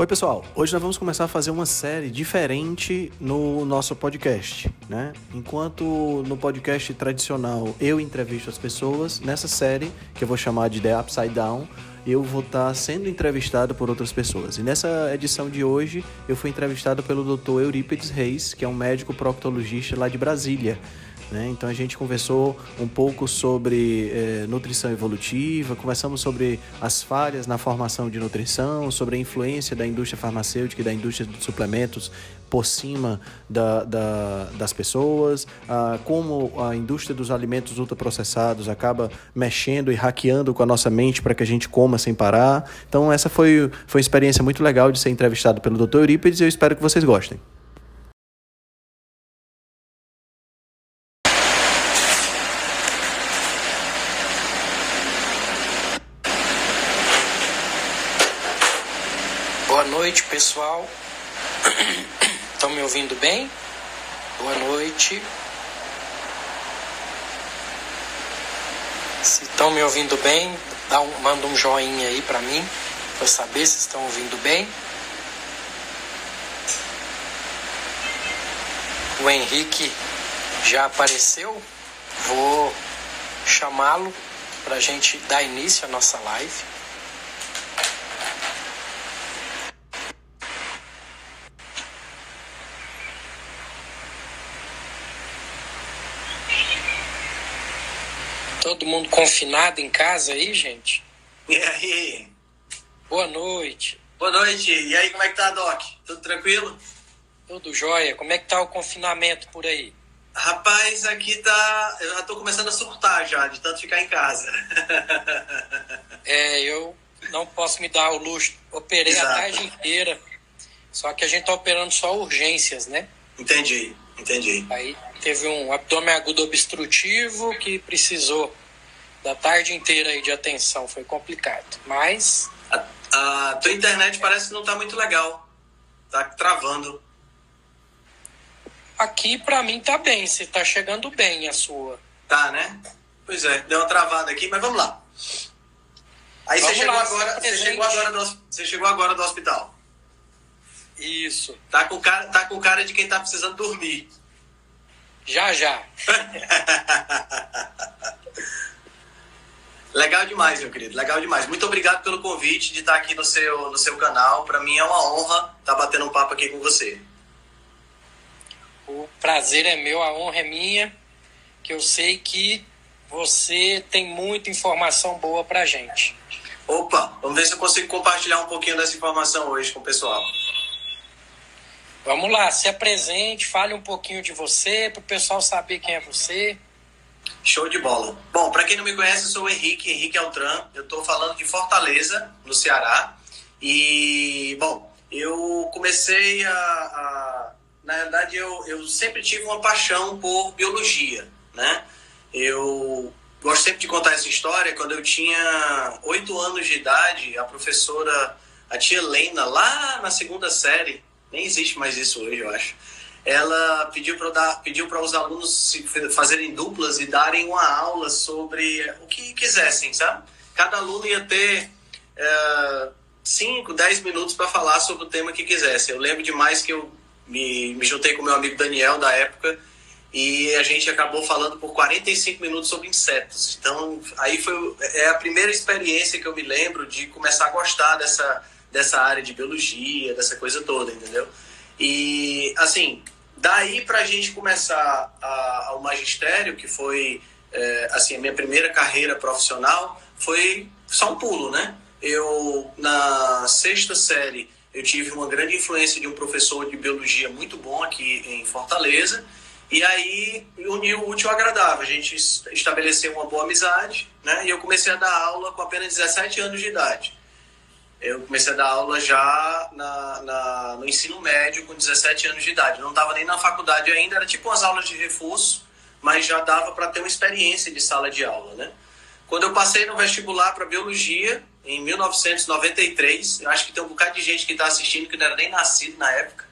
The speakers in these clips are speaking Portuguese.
Oi, pessoal. Hoje nós vamos começar a fazer uma série diferente no nosso podcast, né? Enquanto no podcast tradicional eu entrevisto as pessoas, nessa série, que eu vou chamar de The Upside Down, eu vou estar sendo entrevistado por outras pessoas. E nessa edição de hoje, eu fui entrevistado pelo Dr. Eurípides Reis, que é um médico proctologista lá de Brasília. Né? Então a gente conversou um pouco sobre eh, nutrição evolutiva, conversamos sobre as falhas na formação de nutrição, sobre a influência da indústria farmacêutica e da indústria de suplementos por cima da, da, das pessoas, como a indústria dos alimentos ultraprocessados acaba mexendo e hackeando com a nossa mente para que a gente coma sem parar. Então essa foi, foi uma experiência muito legal de ser entrevistado pelo Dr. Eurípides e eu espero que vocês gostem. noite, pessoal. Estão me ouvindo bem? Boa noite. Se estão me ouvindo bem, dá um, manda um joinha aí para mim, para saber se estão ouvindo bem. O Henrique já apareceu. Vou chamá-lo para a gente dar início à nossa live. Todo mundo confinado em casa aí, gente? E aí? Boa noite. Boa noite. E aí, como é que tá, Doc? Tudo tranquilo? Tudo jóia. Como é que tá o confinamento por aí? Rapaz, aqui tá. Eu já tô começando a surtar já, de tanto ficar em casa. é, eu não posso me dar o luxo. Operei Exato. a tarde inteira. Só que a gente tá operando só urgências, né? Entendi, entendi. Aí teve um abdômen agudo obstrutivo que precisou da tarde inteira aí de atenção, foi complicado. Mas. A, a tua internet parece que não tá muito legal. Tá travando. Aqui para mim tá bem, você tá chegando bem a sua. Tá, né? Pois é, deu uma travada aqui, mas vamos lá. Aí vamos você, chegou lá, agora, você, chegou agora do, você chegou agora do hospital. Isso. Tá com cara, tá com cara de quem tá precisando dormir. Já, já. Legal demais, meu querido. Legal demais. Muito obrigado pelo convite de estar aqui no seu, no seu canal. Para mim é uma honra estar batendo um papo aqui com você. O prazer é meu, a honra é minha, que eu sei que você tem muita informação boa pra gente. Opa, vamos ver se eu consigo compartilhar um pouquinho dessa informação hoje com o pessoal. Vamos lá, se apresente, fale um pouquinho de você, para o pessoal saber quem é você. Show de bola. Bom, para quem não me conhece, eu sou o Henrique, Henrique Altran. Eu estou falando de Fortaleza, no Ceará. E, bom, eu comecei a. a na verdade, eu, eu sempre tive uma paixão por biologia, né? Eu gosto sempre de contar essa história. Quando eu tinha oito anos de idade, a professora, a tia Helena, lá na segunda série, nem existe mais isso hoje, eu acho. Ela pediu para pediu para os alunos fazerem duplas e darem uma aula sobre o que quisessem, sabe? Cada aluno ia ter 5, é, 10 minutos para falar sobre o tema que quisesse. Eu lembro demais que eu me, me juntei com meu amigo Daniel da época e a gente acabou falando por 45 minutos sobre insetos. Então, aí foi é a primeira experiência que eu me lembro de começar a gostar dessa dessa área de biologia, dessa coisa toda, entendeu? E, assim, daí para a gente começar ao magistério, que foi, é, assim, a minha primeira carreira profissional, foi só um pulo, né? Eu, na sexta série, eu tive uma grande influência de um professor de biologia muito bom aqui em Fortaleza, e aí uniu o útil ao agradável. A gente estabeleceu uma boa amizade, né? E eu comecei a dar aula com apenas 17 anos de idade. Eu comecei a dar aula já na, na, no ensino médio com 17 anos de idade. Não estava nem na faculdade ainda, era tipo umas aulas de reforço, mas já dava para ter uma experiência de sala de aula, né? Quando eu passei no vestibular para biologia, em 1993, eu acho que tem um bocado de gente que está assistindo que não era nem nascido na época,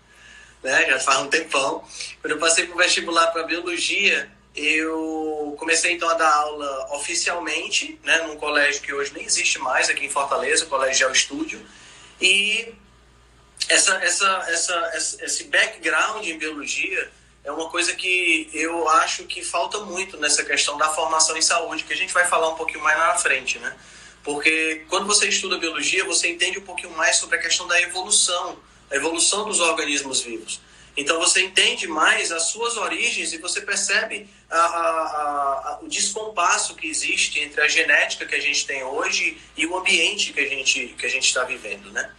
né? Já faz um tempão. Quando eu passei para o vestibular para biologia, eu comecei então a dar aula oficialmente, né, num colégio que hoje nem existe mais aqui em Fortaleza, o Colégio Estúdio, e essa, essa, essa, esse background em biologia é uma coisa que eu acho que falta muito nessa questão da formação em saúde, que a gente vai falar um pouquinho mais na frente, né? Porque quando você estuda biologia, você entende um pouquinho mais sobre a questão da evolução, a evolução dos organismos vivos. Então você entende mais as suas origens e você percebe a, a, a, o descompasso que existe entre a genética que a gente tem hoje e o ambiente que a gente que a gente está vivendo, né?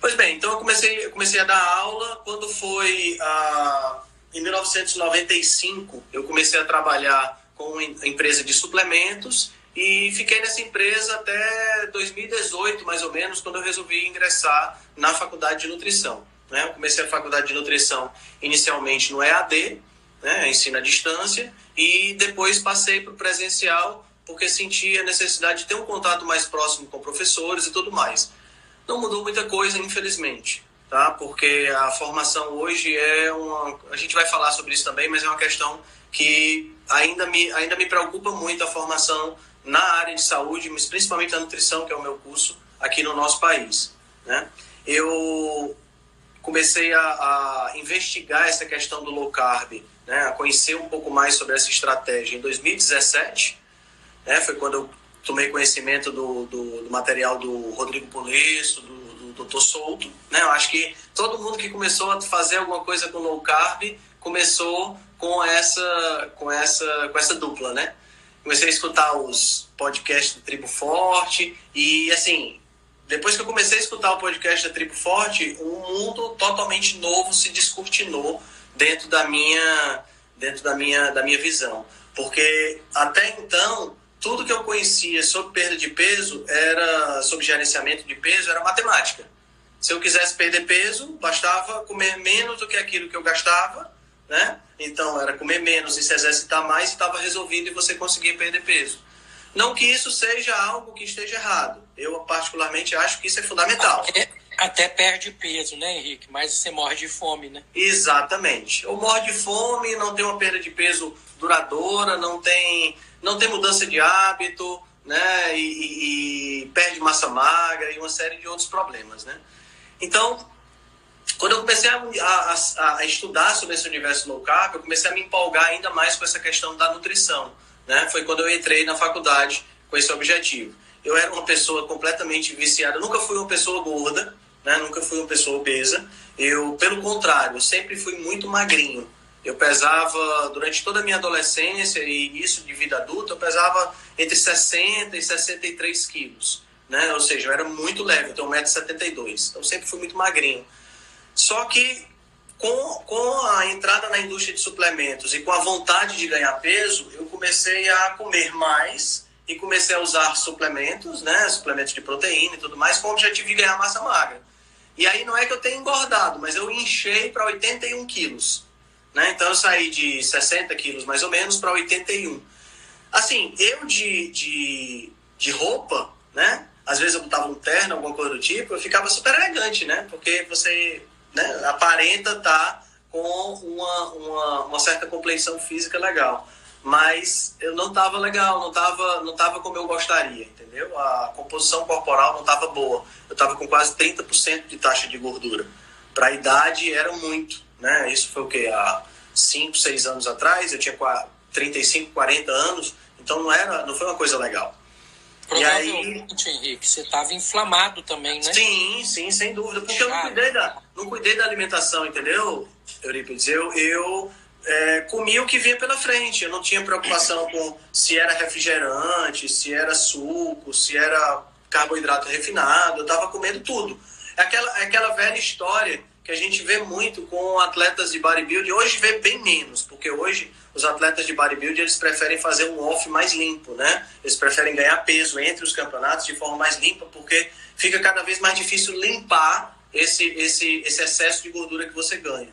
Pois bem, então eu comecei, eu comecei a dar aula quando foi em 1995. Eu comecei a trabalhar com uma empresa de suplementos e fiquei nessa empresa até 2018, mais ou menos, quando eu resolvi ingressar na faculdade de nutrição. Né? Eu comecei a faculdade de nutrição inicialmente no EAD, né? ensino à distância, e depois passei para o presencial porque senti a necessidade de ter um contato mais próximo com professores e tudo mais. Não mudou muita coisa, infelizmente, tá? Porque a formação hoje é uma. A gente vai falar sobre isso também, mas é uma questão que ainda me, ainda me preocupa muito a formação na área de saúde, mas principalmente a nutrição, que é o meu curso aqui no nosso país. Né? Eu comecei a, a investigar essa questão do low carb, né? a conhecer um pouco mais sobre essa estratégia em 2017. Né? Foi quando eu tomei conhecimento do, do, do material do Rodrigo Polesso, do, do Dr. Souto. Né? Eu acho que todo mundo que começou a fazer alguma coisa com low carb começou com essa, com essa, com essa dupla, né? Comecei a escutar os podcasts do Tribo Forte e, assim, depois que eu comecei a escutar o podcast da Tribo Forte, um mundo totalmente novo se descortinou dentro da minha, dentro da minha, da minha visão. Porque até então tudo que eu conhecia sobre perda de peso era sobre gerenciamento de peso era matemática. Se eu quisesse perder peso, bastava comer menos do que aquilo que eu gastava, né? Então era comer menos e se exercitar mais, estava resolvido e você conseguia perder peso. Não que isso seja algo que esteja errado. Eu particularmente acho que isso é fundamental. Até, até perde peso, né, Henrique? Mas você morre de fome, né? Exatamente. Ou morre de fome, não tem uma perda de peso duradoura, não tem não tem mudança de hábito, né? E, e, e, perde massa magra e uma série de outros problemas, né? Então, quando eu comecei a, a, a, estudar sobre esse universo low carb, eu comecei a me empolgar ainda mais com essa questão da nutrição, né? Foi quando eu entrei na faculdade com esse objetivo. Eu era uma pessoa completamente viciada, eu nunca fui uma pessoa gorda, né? Nunca fui uma pessoa obesa. Eu, pelo contrário, eu sempre fui muito magrinho. Eu pesava, durante toda a minha adolescência e início de vida adulta, eu pesava entre 60 e 63 quilos. Né? Ou seja, eu era muito leve, eu tenho 1,72m. Então, sempre fui muito magrinho. Só que, com, com a entrada na indústria de suplementos e com a vontade de ganhar peso, eu comecei a comer mais e comecei a usar suplementos, né? Suplementos de proteína e tudo mais, com o objetivo de ganhar massa magra. E aí não é que eu tenha engordado, mas eu enchei para 81 quilos. Né? Então eu saí de 60 quilos mais ou menos para 81. Assim, eu de, de, de roupa, né? Às vezes eu botava um terno, alguma coisa do tipo, eu ficava super elegante, né? Porque você né, aparenta estar tá com uma, uma, uma certa complexão física legal. Mas eu não estava legal, não estava não tava como eu gostaria, entendeu? A composição corporal não estava boa. Eu estava com quase 30% de taxa de gordura. Para a idade era muito né? Isso foi o que há 5, 6 anos atrás, eu tinha 35, 40 anos, então não era, não foi uma coisa legal. Provavelmente, aí, Henrique, você estava inflamado também, né? Sim, sim, sem dúvida, porque eu não cuidei da, não cuidei da alimentação, entendeu, Eurípides? Eu, eu é, comia o que vinha pela frente, eu não tinha preocupação com se era refrigerante, se era suco, se era carboidrato refinado, eu estava comendo tudo. É aquela, é aquela velha história que a gente vê muito com atletas de bodybuilding. Hoje vê bem menos, porque hoje os atletas de bodybuilding eles preferem fazer um off mais limpo, né? Eles preferem ganhar peso entre os campeonatos de forma mais limpa, porque fica cada vez mais difícil limpar esse, esse, esse excesso de gordura que você ganha.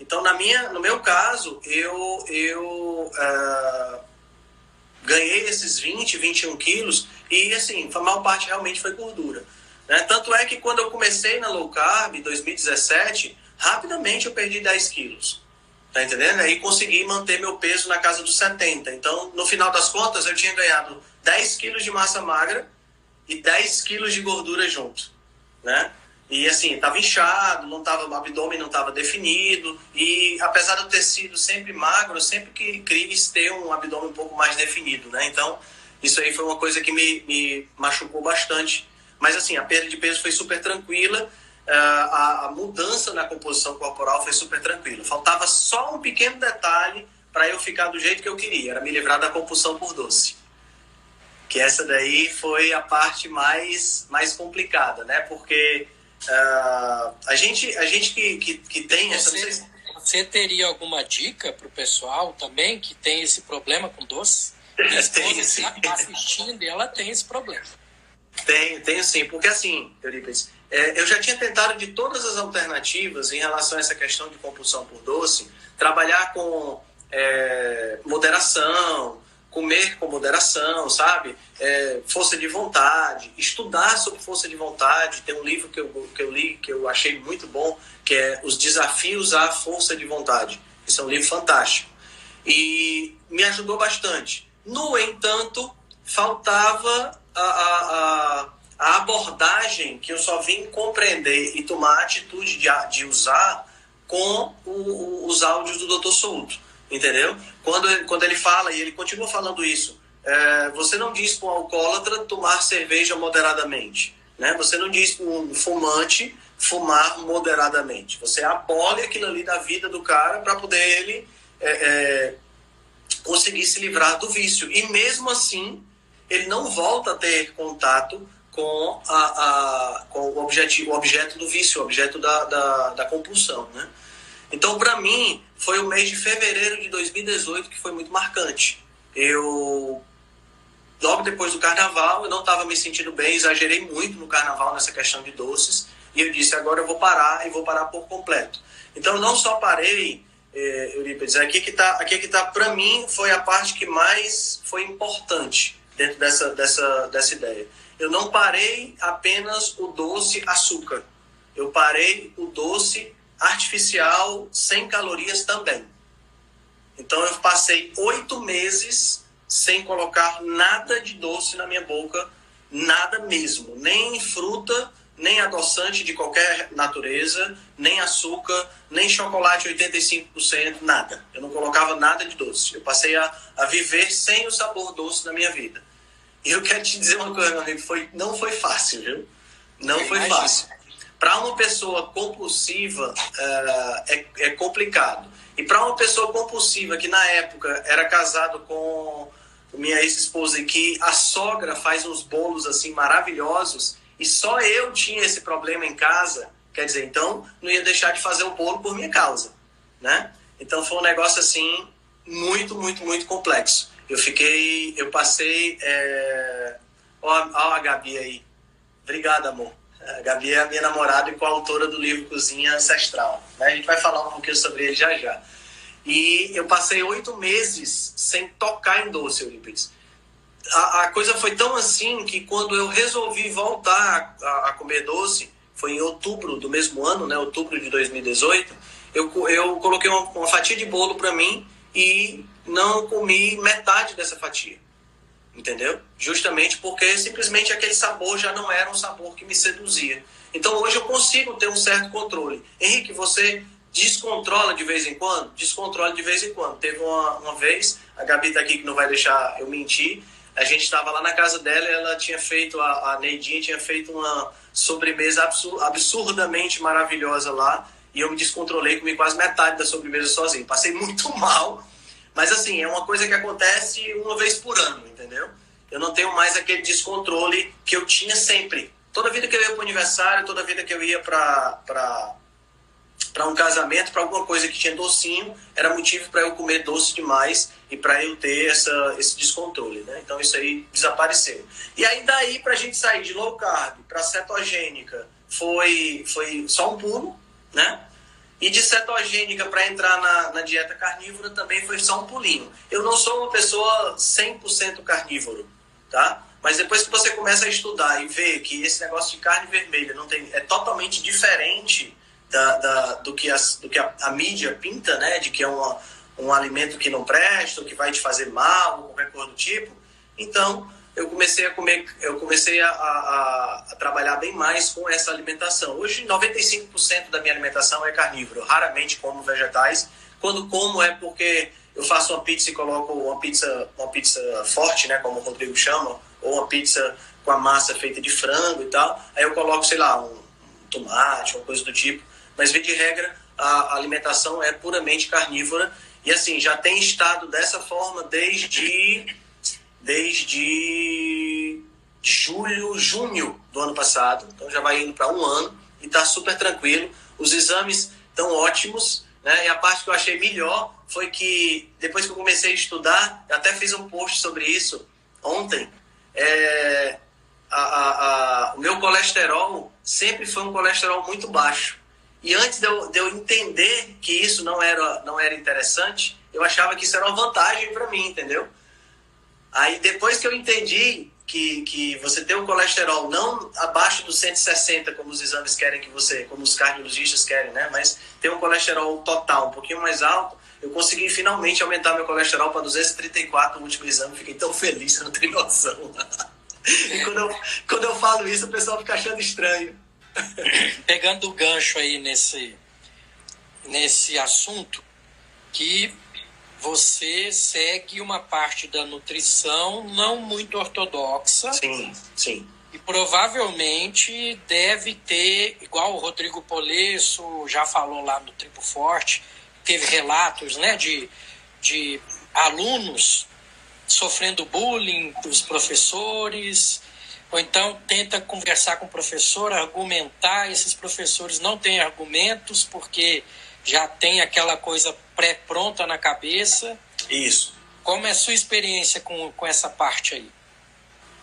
Então, na minha, no meu caso, eu, eu uh, ganhei esses 20, 21 quilos e, assim, a maior parte realmente foi gordura. Né? Tanto é que quando eu comecei na low carb, em 2017, rapidamente eu perdi 10 quilos. Tá entendendo? Aí consegui manter meu peso na casa dos 70. Então, no final das contas, eu tinha ganhado 10 quilos de massa magra e 10 quilos de gordura junto. Né? E assim, estava inchado, não tava, o abdômen não estava definido. E apesar ter sido sempre magro, sempre que quis ter um abdômen um pouco mais definido, né? Então, isso aí foi uma coisa que me, me machucou bastante. Mas assim, a perda de peso foi super tranquila. Uh, a, a, mudança na composição corporal foi super tranquila. Faltava só um pequeno detalhe para eu ficar do jeito que eu queria, era me livrar da compulsão por doce. Que essa daí foi a parte mais, mais complicada, né? Porque Uh, a gente, a gente que, que, que tem essa. Você, você teria alguma dica para o pessoal também que tem esse problema com doce? Minha esposa está assistindo e ela tem esse problema. Tenho, tenho sim, porque assim, Eurípides, é, eu já tinha tentado de todas as alternativas em relação a essa questão de compulsão por doce, trabalhar com é, moderação, comer com moderação, sabe? É, força de vontade, estudar sobre força de vontade. Tem um livro que eu, que eu li que eu achei muito bom, que é Os Desafios à Força de Vontade. Esse é um livro fantástico. E me ajudou bastante. No entanto, faltava a, a, a abordagem que eu só vim compreender e tomar a atitude de, de usar com o, o, os áudios do Dr. Souto entendeu? Quando, quando ele fala, e ele continua falando isso, é, você não diz para um alcoólatra tomar cerveja moderadamente, né? Você não diz para um fumante fumar moderadamente. Você abole aquilo ali da vida do cara para poder ele é, é, conseguir se livrar do vício. E mesmo assim, ele não volta a ter contato com, a, a, com o, objetivo, o objeto do vício, o objeto da, da, da compulsão, né? Então, para mim, foi o mês de fevereiro de 2018 que foi muito marcante. Eu, logo depois do carnaval, eu não estava me sentindo bem, exagerei muito no carnaval nessa questão de doces, e eu disse: agora eu vou parar e vou parar por completo. Então, não só parei, eh, Eurípides, aqui que está, aqui que tá, para mim, foi a parte que mais foi importante dentro dessa, dessa, dessa ideia. Eu não parei apenas o doce açúcar. Eu parei o doce artificial sem calorias também. Então eu passei oito meses sem colocar nada de doce na minha boca, nada mesmo, nem fruta, nem adoçante de qualquer natureza, nem açúcar, nem chocolate 85%, nada. Eu não colocava nada de doce. Eu passei a, a viver sem o sabor doce na minha vida. E eu quero te dizer uma coisa, meu amigo, foi, não foi fácil, viu? Não foi fácil. Para uma pessoa compulsiva uh, é, é complicado. E para uma pessoa compulsiva que na época era casado com minha ex-esposa e que a sogra faz uns bolos assim maravilhosos e só eu tinha esse problema em casa, quer dizer, então não ia deixar de fazer o bolo por minha causa, né? Então foi um negócio assim muito, muito, muito complexo. Eu fiquei, eu passei, é... ó a Gabi aí. Obrigado, amor. A Gabi é a minha namorada e coautora do livro Cozinha Ancestral. Né? A gente vai falar um pouquinho sobre ele já já. E eu passei oito meses sem tocar em doce, Eurípides. A, a, coisa foi tão assim que quando eu resolvi voltar a, a, comer doce, foi em outubro do mesmo ano, né, outubro de 2018, eu, eu coloquei uma, uma fatia de bolo para mim e não comi metade dessa fatia entendeu? Justamente porque simplesmente aquele sabor já não era um sabor que me seduzia. Então hoje eu consigo ter um certo controle. Henrique, você descontrola de vez em quando? Descontrola de vez em quando. Teve uma, uma vez, a Gabi tá aqui que não vai deixar eu mentir, a gente estava lá na casa dela e ela tinha feito, a, a Neidinha tinha feito uma sobremesa absur absurdamente maravilhosa lá e eu me descontrolei, comi quase metade da sobremesa sozinho. Passei muito mal, mas assim, é uma coisa que acontece uma vez por ano, entendeu? Eu não tenho mais aquele descontrole que eu tinha sempre. Toda vida que eu ia para o aniversário, toda vida que eu ia para um casamento, para alguma coisa que tinha docinho, era motivo para eu comer doce demais e para eu ter essa, esse descontrole, né? Então isso aí desapareceu. E aí daí para a gente sair de low carb para cetogênica foi foi só um pulo, né? E de cetogênica para entrar na, na, dieta carnívora também foi só um pulinho. Eu não sou uma pessoa 100% carnívoro, tá? Mas depois que você começa a estudar e ver que esse negócio de carne vermelha não tem, é totalmente diferente da, da do que, as, do que a, a, mídia pinta, né? De que é uma, um alimento que não presta, que vai te fazer mal, qualquer coisa do tipo. Então, eu comecei a comer, eu comecei a, a, a trabalhar bem mais com essa alimentação. Hoje, 95% da minha alimentação é carnívoro. Raramente como vegetais. Quando como é porque eu faço uma pizza e coloco uma pizza, uma pizza forte, né, como o Rodrigo chama, ou uma pizza com a massa feita de frango e tal. Aí eu coloco, sei lá, um, tomate, uma coisa do tipo. Mas, de regra, a alimentação é puramente carnívora. E assim, já tem estado dessa forma desde desde julho, junho do ano passado. Então já vai indo para um ano e está super tranquilo. Os exames estão ótimos. Né? E a parte que eu achei melhor foi que depois que eu comecei a estudar, até fiz um post sobre isso ontem. É, a, a, a, o meu colesterol sempre foi um colesterol muito baixo. E antes de eu, de eu entender que isso não era, não era interessante, eu achava que isso era uma vantagem para mim, entendeu? Aí depois que eu entendi que, que você tem um colesterol não abaixo dos 160, como os exames querem que você, como os cardiologistas querem, né? Mas tem um colesterol total um pouquinho mais alto, eu consegui finalmente aumentar meu colesterol para 234 no último exame. Fiquei tão feliz, você não tem noção. e quando eu, quando eu falo isso, o pessoal fica achando estranho. Pegando o gancho aí nesse, nesse assunto, que você segue uma parte da nutrição não muito ortodoxa. Sim, sim. E provavelmente deve ter, igual o Rodrigo Polesso já falou lá no Tribo Forte, teve relatos né, de, de alunos sofrendo bullying dos professores, ou então tenta conversar com o professor, argumentar, esses professores não têm argumentos porque já tem aquela coisa pré-pronta na cabeça. Isso. Como é a sua experiência com, com essa parte aí?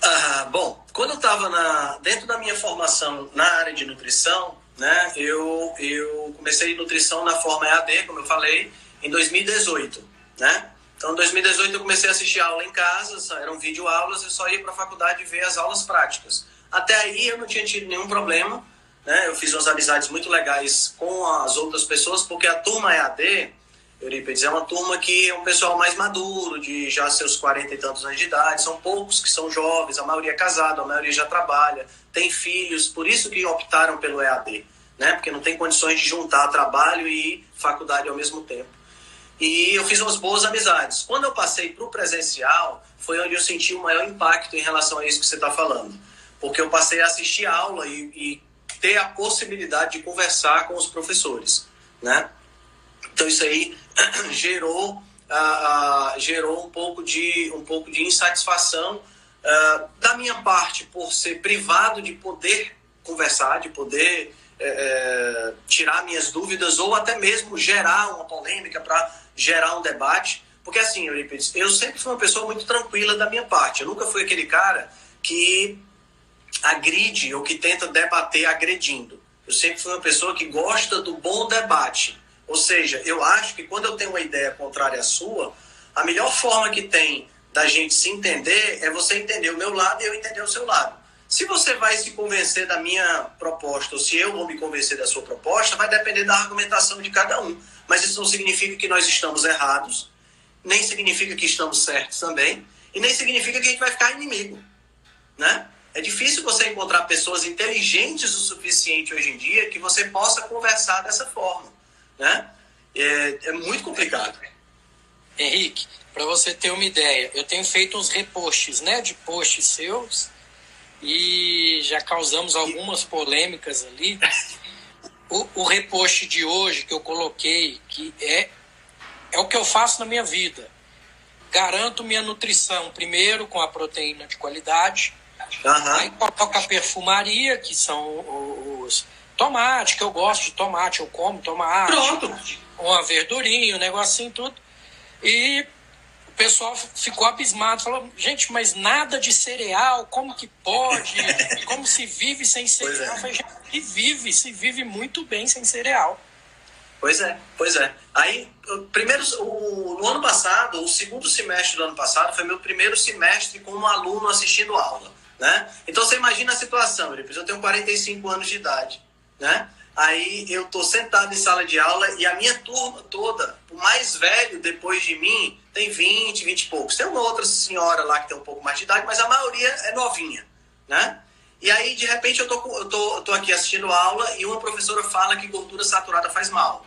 Ah, bom, quando eu estava dentro da minha formação na área de nutrição, né, eu, eu comecei nutrição na forma EAD, como eu falei, em 2018, né? Então, em 2018 eu comecei a assistir aula em casa, eram videoaulas, eu só ia para a faculdade ver as aulas práticas. Até aí eu não tinha tido nenhum problema, né? Eu fiz umas amizades muito legais com as outras pessoas, porque a turma EAD, Eurípides, é uma turma que é um pessoal mais maduro, de já seus 40 e tantos anos de idade, são poucos que são jovens, a maioria é casado, a maioria já trabalha, tem filhos, por isso que optaram pelo EAD, né? Porque não tem condições de juntar trabalho e faculdade ao mesmo tempo. E eu fiz umas boas amizades. Quando eu passei para o presencial, foi onde eu senti o maior impacto em relação a isso que você está falando. Porque eu passei a assistir aula e, e, ter a possibilidade de conversar com os professores, né? Então isso aí gerou, gerou um pouco de, um pouco de insatisfação uh, da minha parte por ser privado de poder conversar, de poder é, é, tirar minhas dúvidas ou até mesmo gerar uma polêmica para gerar um debate. Porque assim, Eurípides, eu sempre fui uma pessoa muito tranquila da minha parte. Eu nunca fui aquele cara que agride ou que tenta debater agredindo. Eu sempre fui uma pessoa que gosta do bom debate. Ou seja, eu acho que quando eu tenho uma ideia contrária à sua, a melhor forma que tem da gente se entender é você entender o meu lado e eu entender o seu lado. Se você vai se convencer da minha proposta ou se eu vou me convencer da sua proposta, vai depender da argumentação de cada um. Mas isso não significa que nós estamos errados, nem significa que estamos certos também, e nem significa que a gente vai ficar inimigo, né? É difícil você encontrar pessoas inteligentes o suficiente hoje em dia que você possa conversar dessa forma, né? É, é muito complicado. Henrique, para você ter uma ideia, eu tenho feito uns repostes, né, de posts seus e já causamos algumas polêmicas ali. O, o repost de hoje que eu coloquei, que é, é o que eu faço na minha vida. Garanto minha nutrição, primeiro com a proteína de qualidade, uhum. aí coloco a perfumaria, que são tomate, que eu gosto de tomate, eu como tomate, Pronto. uma verdurinha, um negocinho tudo. E o pessoal ficou abismado, falou, gente, mas nada de cereal, como que pode? Como se vive sem cereal? É. Eu falei, vive, se vive muito bem sem cereal. Pois é, pois é. Aí, primeiro, o, no ano passado, o segundo semestre do ano passado, foi meu primeiro semestre como aluno assistindo aula, né? Então, você imagina a situação, eu tenho 45 anos de idade, né? Aí eu tô sentado em sala de aula e a minha turma toda, o mais velho depois de mim, tem 20, 20 e poucos. Tem uma outra senhora lá que tem um pouco mais de idade, mas a maioria é novinha, né? E aí, de repente, eu tô, eu tô, eu tô aqui assistindo aula e uma professora fala que gordura saturada faz mal,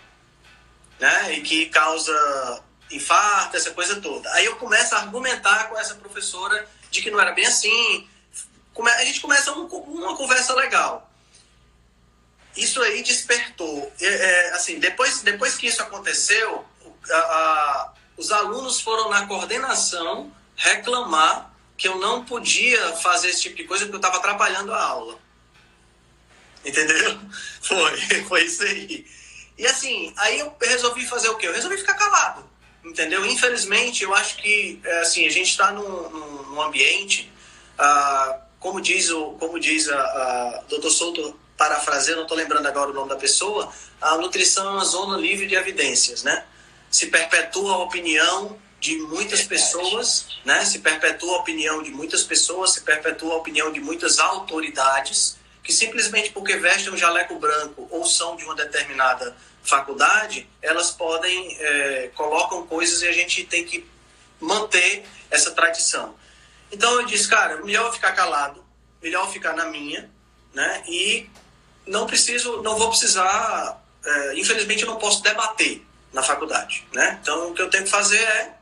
né? E que causa infarto, essa coisa toda. Aí eu começo a argumentar com essa professora de que não era bem assim. A gente começa uma conversa legal isso aí despertou. É, é, assim, depois, depois que isso aconteceu, a, a, os alunos foram na coordenação reclamar que eu não podia fazer esse tipo de coisa porque eu estava atrapalhando a aula. Entendeu? Foi, foi isso aí. E assim, aí eu resolvi fazer o quê? Eu resolvi ficar calado. Entendeu? Infelizmente, eu acho que é, assim, a gente está num, num, ambiente, ah, como diz o, como diz a, a. Souto parafraseando, não estou lembrando agora o nome da pessoa, a nutrição é uma zona livre de evidências, né? Se perpetua a opinião de muitas pessoas, né? Se perpetua a opinião de muitas pessoas, se perpetua a opinião de muitas autoridades que simplesmente porque vestem um jaleco branco ou são de uma determinada faculdade, elas podem é, colocam coisas e a gente tem que manter essa tradição. Então eu disse, cara, melhor eu ficar calado, melhor eu ficar na minha, né? E não preciso, não vou precisar, é, infelizmente eu não posso debater na faculdade, né? Então o que eu tenho que fazer é,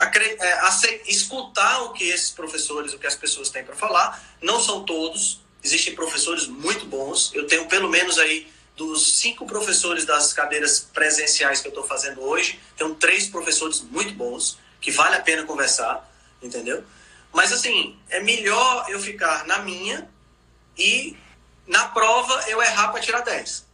é escutar o que esses professores, o que as pessoas têm para falar. Não são todos, existem professores muito bons. Eu tenho pelo menos aí dos cinco professores das cadeiras presenciais que eu estou fazendo hoje, tenho três professores muito bons que vale a pena conversar, entendeu? Mas assim, é melhor eu ficar na minha e na prova eu errar para tirar 10.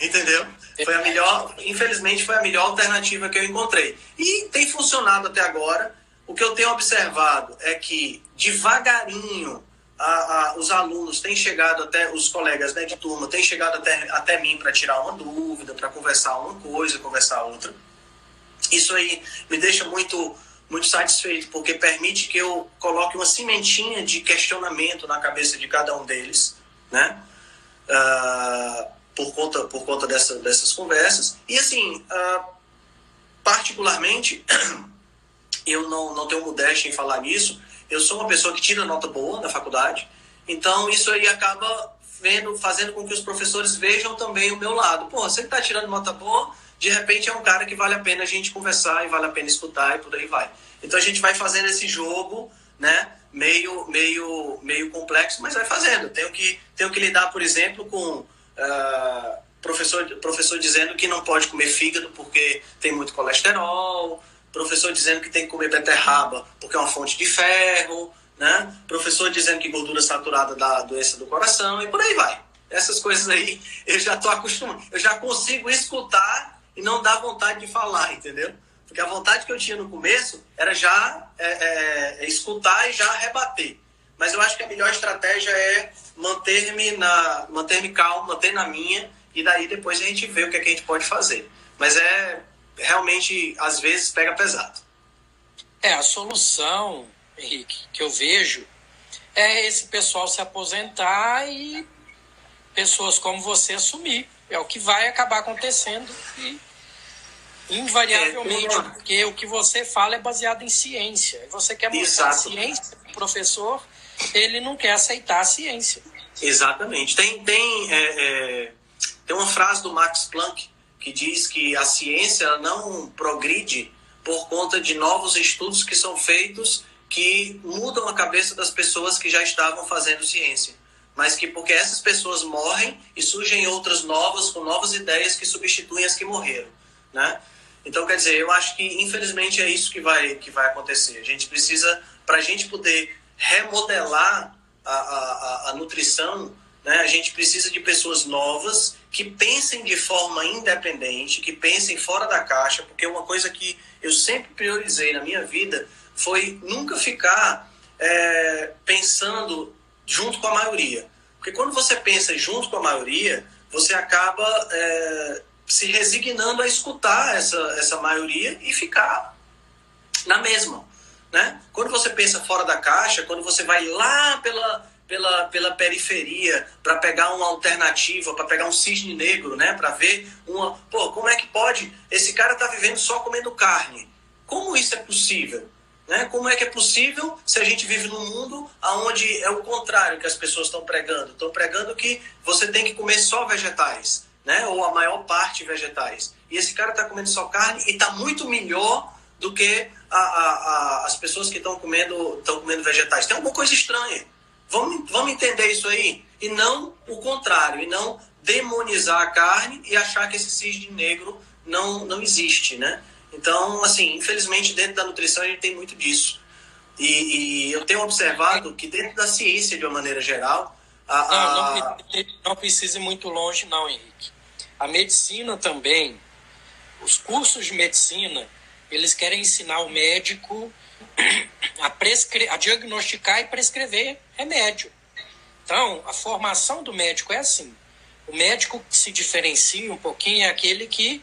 Entendeu? Foi a melhor, infelizmente foi a melhor alternativa que eu encontrei. E tem funcionado até agora. O que eu tenho observado é que devagarinho a, a, os alunos têm chegado até, os colegas né, de turma têm chegado até, até mim para tirar uma dúvida, para conversar uma coisa, conversar outra. Isso aí me deixa muito muito satisfeito, porque permite que eu coloque uma cimentinha de questionamento na cabeça de cada um deles, né? Uh, por conta, por conta dessa, dessas conversas. E assim, uh, particularmente, eu não, não tenho modéstia em falar nisso, eu sou uma pessoa que tira nota boa na faculdade, então isso aí acaba vendo, fazendo com que os professores vejam também o meu lado. Pô, você está tirando nota boa, de repente é um cara que vale a pena a gente conversar e vale a pena escutar e por aí vai. Então a gente vai fazendo esse jogo, né? Meio, meio, meio complexo, mas vai fazendo. Tenho que, tenho que lidar, por exemplo, com uh, professor, professor dizendo que não pode comer fígado porque tem muito colesterol, professor dizendo que tem que comer beterraba porque é uma fonte de ferro, né? Professor dizendo que gordura saturada dá doença do coração e por aí vai. Essas coisas aí eu já estou acostumado, eu já consigo escutar e não dá vontade de falar, entendeu? Porque a vontade que eu tinha no começo era já é, é, escutar e já rebater. Mas eu acho que a melhor estratégia é manter-me na manter-me calmo, manter na minha e daí depois a gente vê o que, é que a gente pode fazer. Mas é realmente às vezes pega pesado. É a solução, Henrique, que eu vejo é esse pessoal se aposentar e pessoas como você assumir é o que vai acabar acontecendo e invariavelmente, é, porque o que você fala é baseado em ciência. Você quer mostrar Exato. ciência o professor, ele não quer aceitar a ciência. Exatamente. Tem, tem, é, é, tem uma frase do Max Planck que diz que a ciência não progride por conta de novos estudos que são feitos que mudam a cabeça das pessoas que já estavam fazendo ciência mas que porque essas pessoas morrem e surgem outras novas com novas ideias que substituem as que morreram, né? Então, quer dizer, eu acho que infelizmente é isso que vai que vai acontecer. A gente precisa para a gente poder remodelar a, a, a nutrição, né? A gente precisa de pessoas novas que pensem de forma independente, que pensem fora da caixa, porque uma coisa que eu sempre priorizei na minha vida foi nunca ficar é, pensando junto com a maioria. Porque quando você pensa junto com a maioria, você acaba é, se resignando a escutar essa, essa maioria e ficar na mesma. Né? Quando você pensa fora da caixa, quando você vai lá pela, pela, pela periferia para pegar uma alternativa, para pegar um cisne negro, né? Para ver uma. Pô, como é que pode? Esse cara tá vivendo só comendo carne. Como isso é possível? Né? Como é que é possível se a gente vive num mundo onde é o contrário que as pessoas estão pregando? Estão pregando que você tem que comer só vegetais, né? ou a maior parte vegetais. E esse cara está comendo só carne e está muito melhor do que a, a, a, as pessoas que estão comendo, comendo vegetais. Tem alguma coisa estranha. Vamos, vamos entender isso aí? E não o contrário, e não demonizar a carne e achar que esse cisne negro não, não existe, né? Então, assim, infelizmente, dentro da nutrição a gente tem muito disso. E, e eu tenho observado que dentro da ciência, de uma maneira geral. A, a... Não, não, precisa ir muito longe, não, Henrique. A medicina também, os cursos de medicina, eles querem ensinar o médico a, prescre... a diagnosticar e prescrever remédio. Então, a formação do médico é assim. O médico que se diferencia um pouquinho é aquele que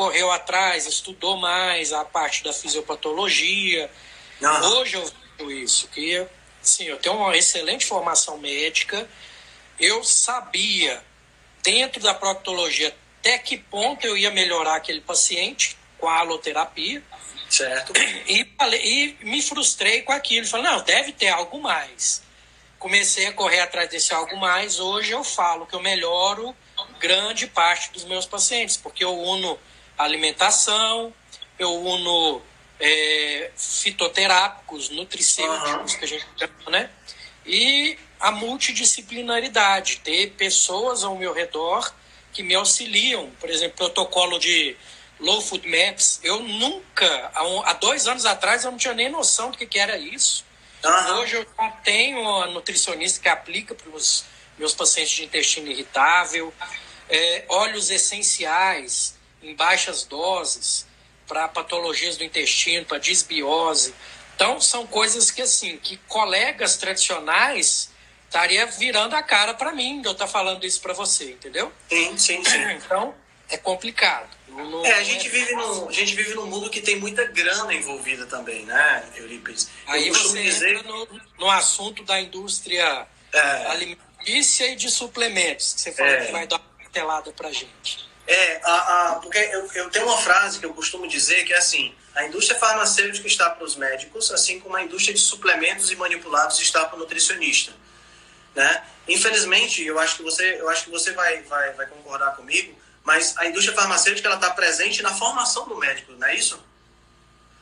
correu atrás, estudou mais a parte da fisiopatologia. Uhum. Hoje eu vejo isso, que sim, eu tenho uma excelente formação médica, eu sabia, dentro da proctologia, até que ponto eu ia melhorar aquele paciente com a aloterapia. Certo. E, e me frustrei com aquilo. Falei, não, deve ter algo mais. Comecei a correr atrás desse algo mais. Hoje eu falo que eu melhoro grande parte dos meus pacientes, porque eu uno alimentação, eu uno é, fitoterápicos, nutricêuticos, uhum. que a gente chama, né? E a multidisciplinaridade, ter pessoas ao meu redor que me auxiliam. Por exemplo, protocolo de Low Food Maps. Eu nunca, há, um, há dois anos atrás, eu não tinha nem noção do que, que era isso. Uhum. Hoje eu já tenho uma nutricionista que aplica para os meus pacientes de intestino irritável. É, óleos essenciais, em baixas doses para patologias do intestino, para disbiose. Então, são coisas que, assim, que colegas tradicionais estaria virando a cara para mim de eu estar tá falando isso para você, entendeu? Sim, sim, sim. Então, é complicado. Não, é, a gente, é... Vive num, a gente vive num mundo que tem muita grana envolvida também, né, Eurípides? Aí você dizer... entra no, no assunto da indústria é. alimentícia e de suplementos, que você falou é. que vai dar uma telada pra gente. É, a, a, porque eu, eu tenho uma frase que eu costumo dizer que é assim: a indústria farmacêutica está para os médicos, assim como a indústria de suplementos e manipulados está para o nutricionista. Né? Infelizmente, eu acho que você, eu acho que você vai, vai, vai concordar comigo, mas a indústria farmacêutica ela está presente na formação do médico, não é isso?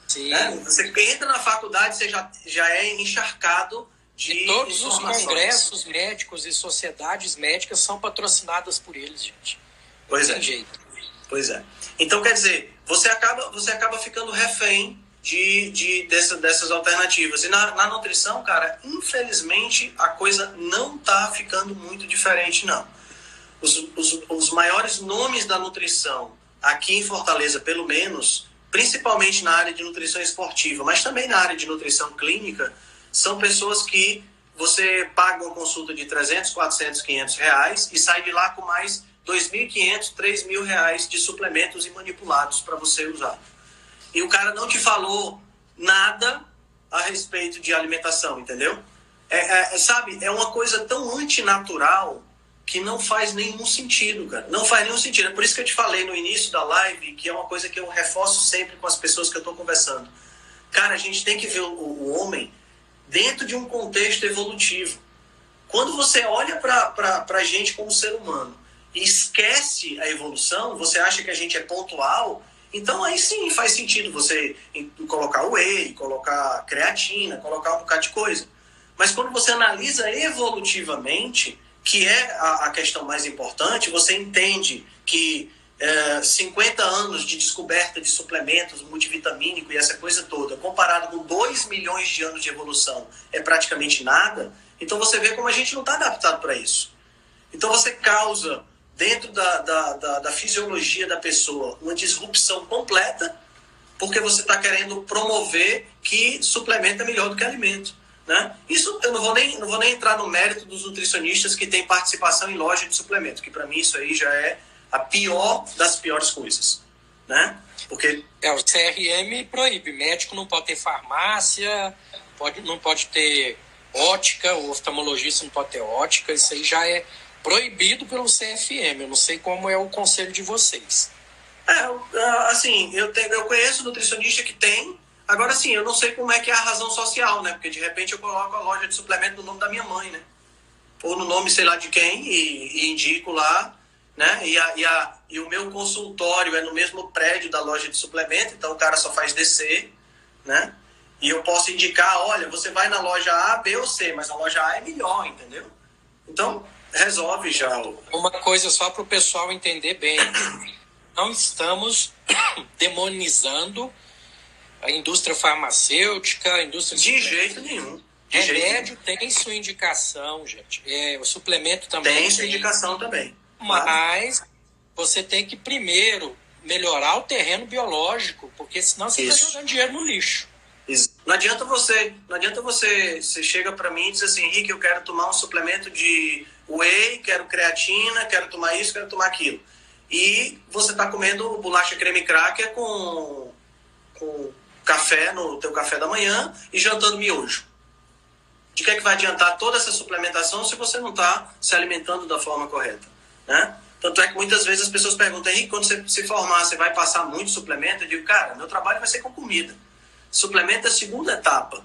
Sim. Né? Você entra na faculdade, você já, já é encharcado de e todos os congressos médicos e sociedades médicas são patrocinadas por eles, gente. Pois é. Jeito. Pois é. Então, quer dizer, você acaba, você acaba ficando refém de, de dessa, dessas alternativas. E na, na nutrição, cara, infelizmente a coisa não tá ficando muito diferente, não. Os, os, os maiores nomes da nutrição aqui em Fortaleza, pelo menos, principalmente na área de nutrição esportiva, mas também na área de nutrição clínica, são pessoas que você paga uma consulta de 300, 400, 500 reais e sai de lá com mais 2.500, 3.000 reais de suplementos e manipulados para você usar. E o cara não te falou nada a respeito de alimentação, entendeu? É, é, sabe, é uma coisa tão antinatural que não faz nenhum sentido, cara. Não faz nenhum sentido. É por isso que eu te falei no início da live, que é uma coisa que eu reforço sempre com as pessoas que eu estou conversando. Cara, a gente tem que ver o, o homem dentro de um contexto evolutivo. Quando você olha para a gente como ser humano e esquece a evolução, você acha que a gente é pontual, então aí sim faz sentido você colocar whey, colocar creatina, colocar um bocado de coisa. Mas quando você analisa evolutivamente, que é a, a questão mais importante, você entende que é, 50 anos de descoberta de suplementos multivitamínico e essa coisa toda, comparado com 2 milhões de anos de evolução, é praticamente nada. Então você vê como a gente não está adaptado para isso. Então você causa dentro da, da, da, da fisiologia da pessoa uma disrupção completa, porque você está querendo promover que suplemento é melhor do que alimento. Né? Isso eu não vou, nem, não vou nem entrar no mérito dos nutricionistas que têm participação em loja de suplemento, que para mim isso aí já é a pior das piores coisas. Né? Porque... É, o CRM proíbe, médico não pode ter farmácia, pode, não pode ter ótica, o oftalmologista não pode ter ótica, isso aí já é proibido pelo CFM. Eu não sei como é o conselho de vocês. É, assim, eu, tenho, eu conheço nutricionista que tem, agora sim, eu não sei como é que é a razão social, né? Porque de repente eu coloco a loja de suplemento no nome da minha mãe, né? Ou no nome sei lá de quem e, e indico lá, né? E, a, e, a, e o meu consultório é no mesmo prédio da loja de suplemento, então o cara só faz descer, né? E eu posso indicar, olha, você vai na loja A, B ou C, mas a loja A é melhor, entendeu? Então, resolve já. Uma coisa só para o pessoal entender bem. Não estamos demonizando a indústria farmacêutica, a indústria... De jeito nenhum. De Remédio jeito tem sua indicação, gente. É, o suplemento também tem. sua indicação também. Mas você tem que primeiro melhorar o terreno biológico, porque senão você está jogando dinheiro no lixo. Não adianta você, não adianta você, você chega para mim e diz assim, Henrique, eu quero tomar um suplemento de whey, quero creatina, quero tomar isso, quero tomar aquilo. E você está comendo bolacha creme cracker com, com café no teu café da manhã e jantando miojo. De que é que vai adiantar toda essa suplementação se você não está se alimentando da forma correta, né? Tanto é que muitas vezes as pessoas perguntam, Henrique, quando você se formar, você vai passar muito suplemento? Eu digo, cara, meu trabalho vai ser com comida suplemento é a segunda etapa.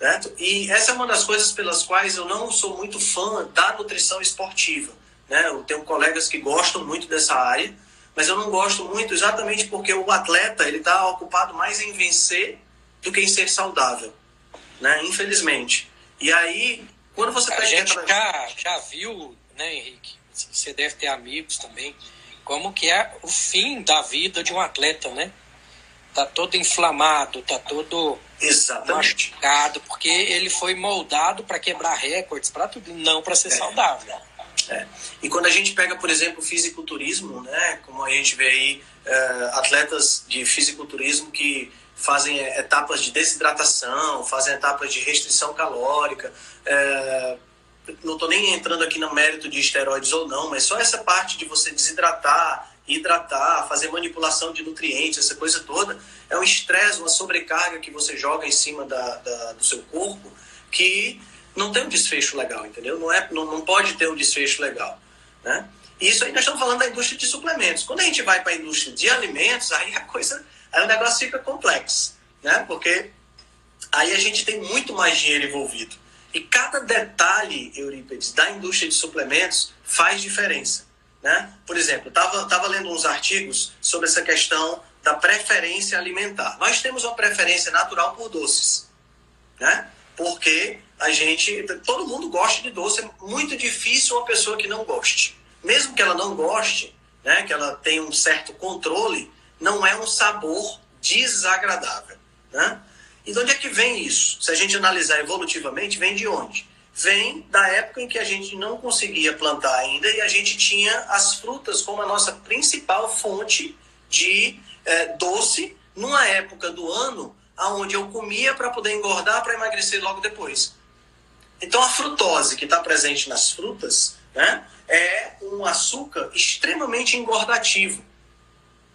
Certo? E essa é uma das coisas pelas quais eu não sou muito fã da nutrição esportiva. Né? Eu tenho colegas que gostam muito dessa área, mas eu não gosto muito exatamente porque o atleta ele está ocupado mais em vencer do que em ser saudável, né? Infelizmente. E aí, quando você. A gente já, já viu, né, Henrique? Você deve ter amigos também, como que é o fim da vida de um atleta, né? Tá todo inflamado, tá todo Exatamente. machucado, porque ele foi moldado para quebrar recordes, para tudo, não para ser é. saudável. É. E quando a gente pega, por exemplo, o fisiculturismo, né, como a gente vê aí uh, atletas de fisiculturismo que fazem eh, etapas de desidratação, fazem etapas de restrição calórica. Uh, não estou nem entrando aqui no mérito de esteroides ou não, mas só essa parte de você desidratar, hidratar, fazer manipulação de nutrientes, essa coisa toda, é um estresse, uma sobrecarga que você joga em cima da, da, do seu corpo que não tem um desfecho legal, entendeu? Não, é, não, não pode ter um desfecho legal, né? Isso aí nós estamos falando da indústria de suplementos. Quando a gente vai para a indústria de alimentos, aí a coisa, aí o negócio fica complexo, né? Porque aí a gente tem muito mais dinheiro envolvido. E cada detalhe, Eurípides, da indústria de suplementos faz diferença. Né? Por exemplo, estava tava lendo uns artigos sobre essa questão da preferência alimentar. Nós temos uma preferência natural por doces, né? porque a gente, todo mundo gosta de doce, é muito difícil uma pessoa que não goste. Mesmo que ela não goste, né, que ela tenha um certo controle, não é um sabor desagradável. Né? E de onde é que vem isso? Se a gente analisar evolutivamente, vem de onde? Vem da época em que a gente não conseguia plantar ainda e a gente tinha as frutas como a nossa principal fonte de é, doce numa época do ano onde eu comia para poder engordar para emagrecer logo depois. Então a frutose que está presente nas frutas né, é um açúcar extremamente engordativo.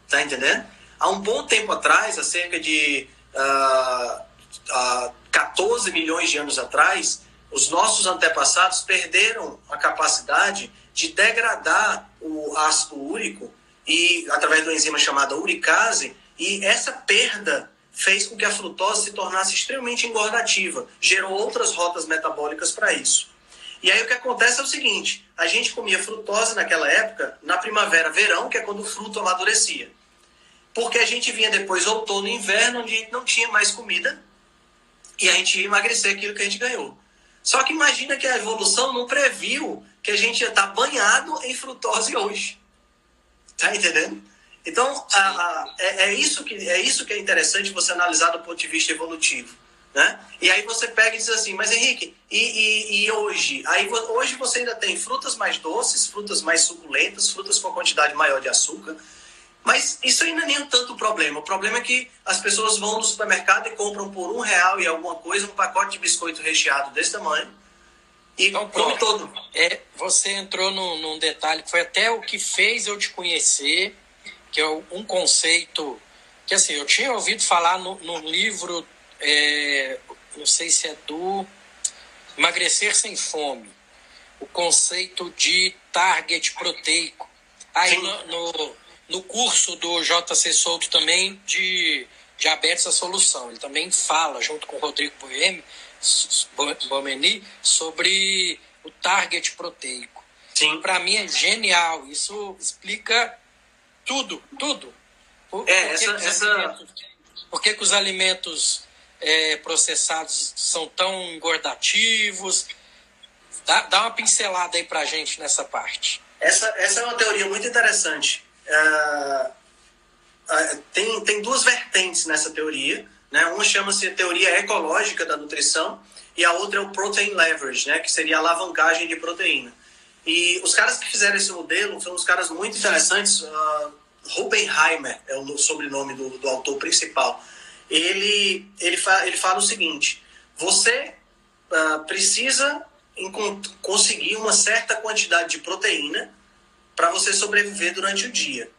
Tá entendendo? Há um bom tempo atrás, há cerca de uh, uh, 14 milhões de anos atrás, os nossos antepassados perderam a capacidade de degradar o ácido úrico e através de uma enzima chamada uricase, e essa perda fez com que a frutose se tornasse extremamente engordativa, gerou outras rotas metabólicas para isso. E aí o que acontece é o seguinte: a gente comia frutose naquela época, na primavera, verão, que é quando o fruto amadurecia. Porque a gente vinha depois outono e inverno, onde a gente não tinha mais comida, e a gente ia emagrecer aquilo que a gente ganhou. Só que imagina que a evolução não previu que a gente ia estar banhado em frutose hoje. Tá entendendo? Então, a, a, é, é, isso que, é isso que é interessante você analisar do ponto de vista evolutivo. Né? E aí você pega e diz assim, mas Henrique, e, e, e hoje? Aí hoje você ainda tem frutas mais doces, frutas mais suculentas, frutas com quantidade maior de açúcar, mas isso ainda nem é tanto problema. O problema é que as pessoas vão no supermercado e compram por um real e alguma coisa um pacote de biscoito recheado desse tamanho e então, come todo. É, você entrou num, num, detalhe que foi até o que fez eu te conhecer, que é um conceito que assim eu tinha ouvido falar no, no livro, é, não sei se é do emagrecer sem fome, o conceito de target proteico. Aí no, no, no, curso do JC Souto também de Diabetes a Solução, ele também fala, junto com o Rodrigo Boemi, Bomeni, sobre o target proteico. Sim. Para mim é genial, isso explica tudo, tudo. Por, é, por essa, que essa... Por que, que os alimentos é, processados são tão engordativos? Dá, dá uma pincelada aí para a gente nessa parte. Essa, essa é uma teoria muito interessante. Uh, uh, tem, tem duas vertentes nessa teoria. Né? Uma chama-se teoria ecológica da nutrição e a outra é o protein leverage, né? que seria a alavancagem de proteína. E os caras que fizeram esse modelo são uns caras muito interessantes. Uh, Rubenheimer é o sobrenome do, do autor principal. Ele, ele, fa, ele fala o seguinte: você uh, precisa conseguir uma certa quantidade de proteína para você sobreviver durante o dia,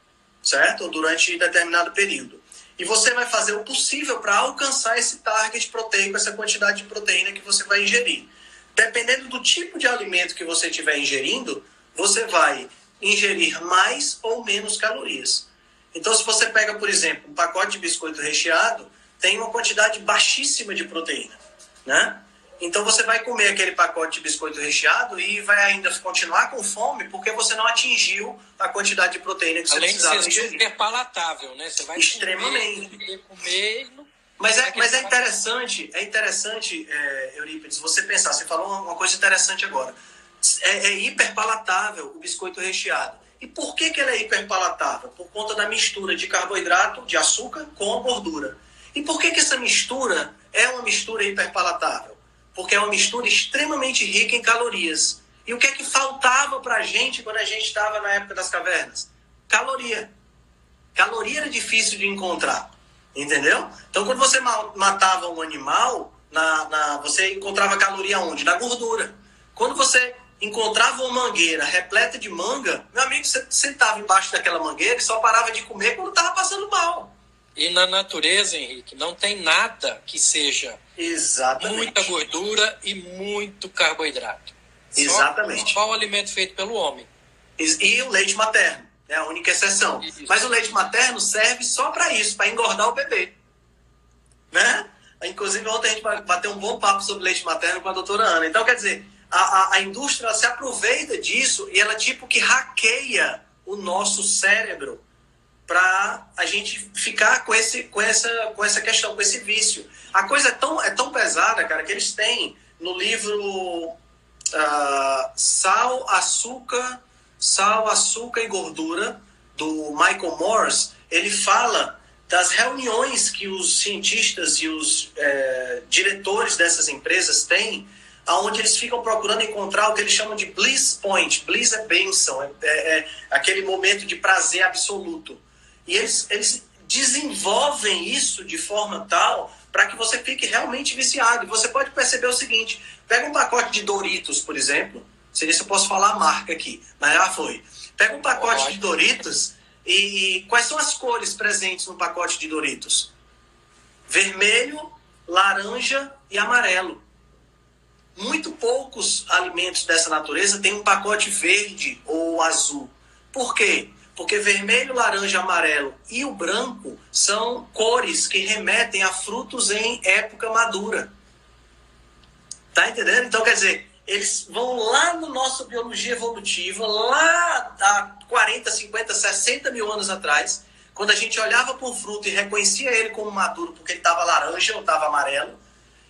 certo? Ou durante determinado período. E você vai fazer o possível para alcançar esse target proteico, essa quantidade de proteína que você vai ingerir. Dependendo do tipo de alimento que você estiver ingerindo, você vai ingerir mais ou menos calorias. Então, se você pega, por exemplo, um pacote de biscoito recheado, tem uma quantidade baixíssima de proteína, né? Então você vai comer aquele pacote de biscoito recheado e vai ainda continuar com fome porque você não atingiu a quantidade de proteína que você Além precisava de ser super palatável, né? Você vai Extremamente. comer, comer mas é, mas é interessante, é interessante, é, Eurípides, você pensar, você falou uma coisa interessante agora. É, é hiperpalatável o biscoito recheado. E por que, que ele é hiperpalatável? Por conta da mistura de carboidrato, de açúcar, com a gordura. E por que, que essa mistura é uma mistura hiperpalatável? Porque é uma mistura extremamente rica em calorias. E o que é que faltava para a gente quando a gente estava na época das cavernas? Caloria. Caloria era difícil de encontrar, entendeu? Então, quando você matava um animal, na, na, você encontrava caloria onde? Na gordura. Quando você encontrava uma mangueira repleta de manga, meu amigo, você sentava embaixo daquela mangueira e só parava de comer quando estava passando mal. E na natureza, Henrique, não tem nada que seja Exatamente. muita gordura e muito carboidrato. Exatamente. Só, o alimento feito pelo homem. E, o leite materno, é a única exceção. Isso. Mas o leite materno serve só para isso, para engordar o bebê. Né? Inclusive, ontem a gente vai bater um bom papo sobre leite materno com a doutora Ana. Então, quer dizer, a, a, a indústria se aproveita disso e ela tipo que hackeia o nosso cérebro para a gente ficar com, esse, com, essa, com essa questão, com esse vício. A coisa é tão, é tão pesada, cara, que eles têm no livro uh, Sal, Açúcar, Sal, Açúcar e Gordura, do Michael Morse, ele fala das reuniões que os cientistas e os é, diretores dessas empresas têm, aonde eles ficam procurando encontrar o que eles chamam de bliss point. Bliss é bênção, é, é, é aquele momento de prazer absoluto. E eles, eles desenvolvem isso de forma tal para que você fique realmente viciado. E você pode perceber o seguinte: pega um pacote de Doritos, por exemplo. Não sei se eu posso falar a marca aqui, mas já foi. Pega um pacote de Doritos e, e quais são as cores presentes no pacote de Doritos? Vermelho, laranja e amarelo. Muito poucos alimentos dessa natureza têm um pacote verde ou azul. Por quê? Porque vermelho, laranja, amarelo e o branco são cores que remetem a frutos em época madura. Tá entendendo? Então, quer dizer, eles vão lá no nosso biologia evolutiva, lá há 40, 50, 60 mil anos atrás, quando a gente olhava para um fruto e reconhecia ele como maduro porque ele estava laranja ou estava amarelo,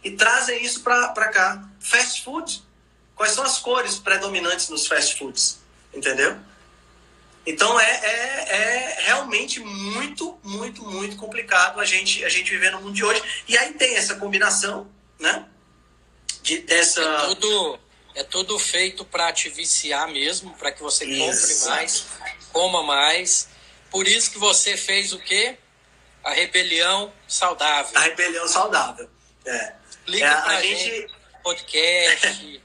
e trazem isso para cá. Fast food. Quais são as cores predominantes nos fast foods? Entendeu? Então é, é, é, realmente muito, muito, muito complicado a gente, a gente viver no mundo de hoje. E aí tem essa combinação, né? De, dessa... É tudo, é tudo feito para te viciar mesmo, para que você compre mais, coma mais. Por isso que você fez o quê? A rebelião saudável. A rebelião saudável. É. Explica é, pra a gente, gente podcast.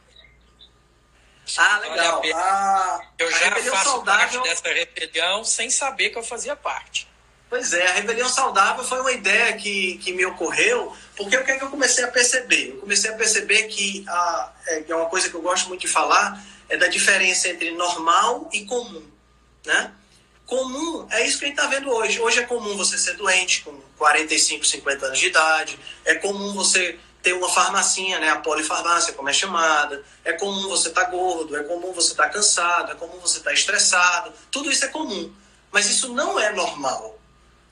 Ah, legal. A, eu já faço saudável... parte dessa rebelião sem saber que eu fazia parte. Pois é, a rebelião saudável foi uma ideia que, que me ocorreu, porque o que é que eu comecei a perceber? Eu comecei a perceber que a, é, é uma coisa que eu gosto muito de falar, é da diferença entre normal e comum, né? Comum é isso que a gente está vendo hoje. Hoje é comum você ser doente com 45, 50 anos de idade, é comum você ter uma farmacinha, né, a polifarmácia, como é chamada. É comum você estar tá gordo, é comum você estar tá cansado, é comum você estar tá estressado. Tudo isso é comum. Mas isso não é normal.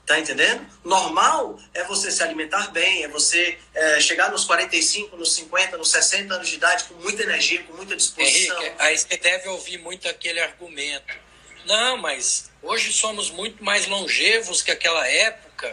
Tá entendendo? Normal é você se alimentar bem, é você é, chegar nos 45, nos 50, nos 60 anos de idade com muita energia, com muita disposição. Henrique, aí você deve ouvir muito aquele argumento. Não, mas hoje somos muito mais longevos que aquela época.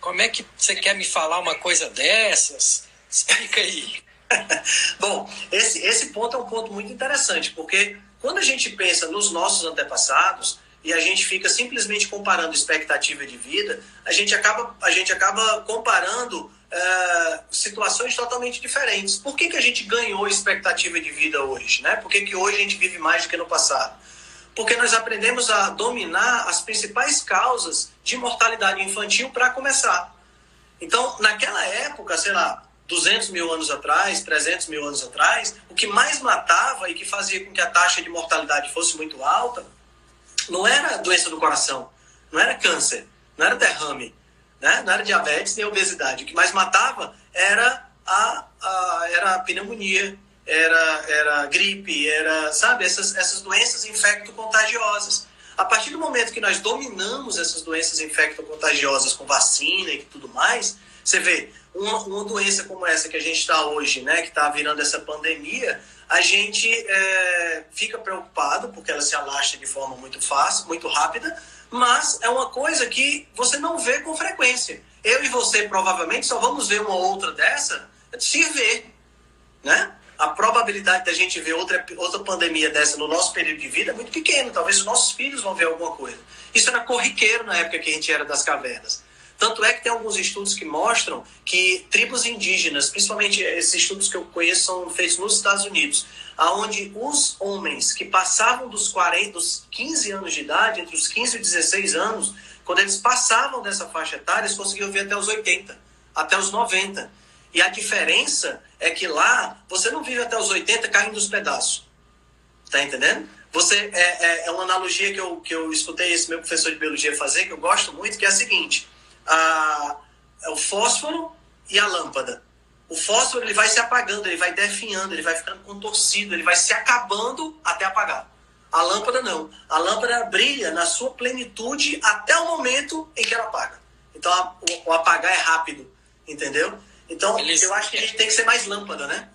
Como é que você quer me falar uma coisa dessas? Explica aí. Bom, esse, esse ponto é um ponto muito interessante, porque quando a gente pensa nos nossos antepassados e a gente fica simplesmente comparando expectativa de vida, a gente acaba, a gente acaba comparando é, situações totalmente diferentes. Por que, que a gente ganhou expectativa de vida hoje? Né? Por que, que hoje a gente vive mais do que no passado? Porque nós aprendemos a dominar as principais causas de mortalidade infantil para começar. Então, naquela época, sei lá, 200 mil anos atrás, 300 mil anos atrás, o que mais matava e que fazia com que a taxa de mortalidade fosse muito alta não era doença do coração, não era câncer, não era derrame, né? não era diabetes nem obesidade. O que mais matava era a, a, era a pneumonia, era, era gripe, era, sabe, essas, essas doenças infecto-contagiosas. A partir do momento que nós dominamos essas doenças infecto-contagiosas com vacina e tudo mais, você vê, uma, uma doença como essa que a gente está hoje, né, que está virando essa pandemia, a gente é, fica preocupado porque ela se alastra de forma muito fácil, muito rápida, mas é uma coisa que você não vê com frequência. Eu e você provavelmente só vamos ver uma outra dessa se ver, né? A probabilidade da gente ver outra, outra pandemia dessa no nosso período de vida é muito pequena. Talvez os nossos filhos vão ver alguma coisa. Isso era corriqueiro na época que a gente era das cavernas. Tanto é que tem alguns estudos que mostram que tribos indígenas, principalmente esses estudos que eu conheço são feitos nos Estados Unidos, aonde os homens que passavam dos 40, dos 15 anos de idade, entre os 15 e 16 anos, quando eles passavam dessa faixa etária, eles conseguiam ver até os 80, até os 90. E a diferença é que lá você não vive até os 80 caindo dos pedaços. Tá entendendo? Você é, é, é uma analogia que eu, que eu escutei esse meu professor de biologia fazer, que eu gosto muito, que é a seguinte: a, é o fósforo e a lâmpada. O fósforo ele vai se apagando, ele vai definhando, ele vai ficando contorcido, ele vai se acabando até apagar. A lâmpada não. A lâmpada brilha na sua plenitude até o momento em que ela apaga. Então a, o, o, apagar é rápido, entendeu? Então eu acho que a gente tem que ser mais lâmpada, né?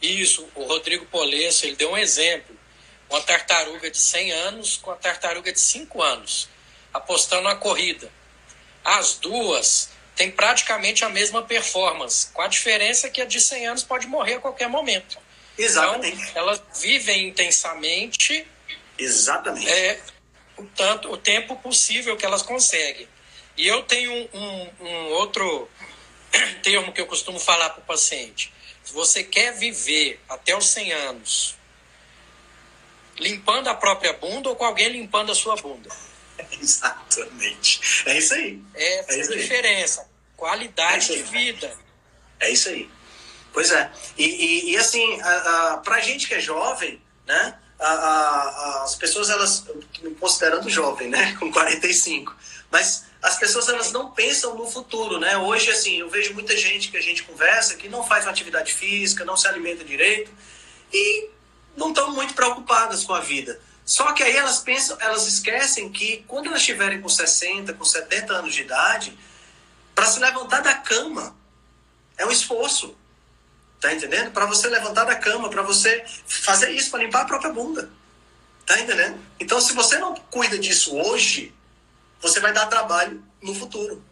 Isso. O Rodrigo Polesso ele deu um exemplo. Uma tartaruga de 100 anos com a tartaruga de 5 anos, apostando na corrida. As duas têm praticamente a mesma performance, com a diferença que a de 100 anos pode morrer a qualquer momento. Exatamente. Então, elas vivem intensamente. Exatamente. É, o, tanto, o tempo possível que elas conseguem. E eu tenho um, um, outro termo que eu costumo falar para o paciente. Se você quer viver até os 100 anos limpando a própria bunda ou com alguém limpando a sua bunda? Exatamente. É isso aí. Essa é, é a diferença. Qualidade é de vida. É isso aí. Pois é. E, e, e assim, a, a, pra gente que é jovem, né? A, as pessoas, elas, me considerando jovem, né? Com 45. Mas as pessoas, elas não pensam no futuro, né? Hoje, assim, eu vejo muita gente que a gente conversa que não faz atividade física, não se alimenta direito e não estão muito preocupadas com a vida. Só que aí elas pensam, elas esquecem que quando elas estiverem com 60, com 70 anos de idade, para se levantar da cama é um esforço. Tá entendendo? Para você levantar da cama, para você fazer isso, para limpar a própria bunda. Tá entendendo? Então, se você não cuida disso hoje, você vai dar trabalho no futuro,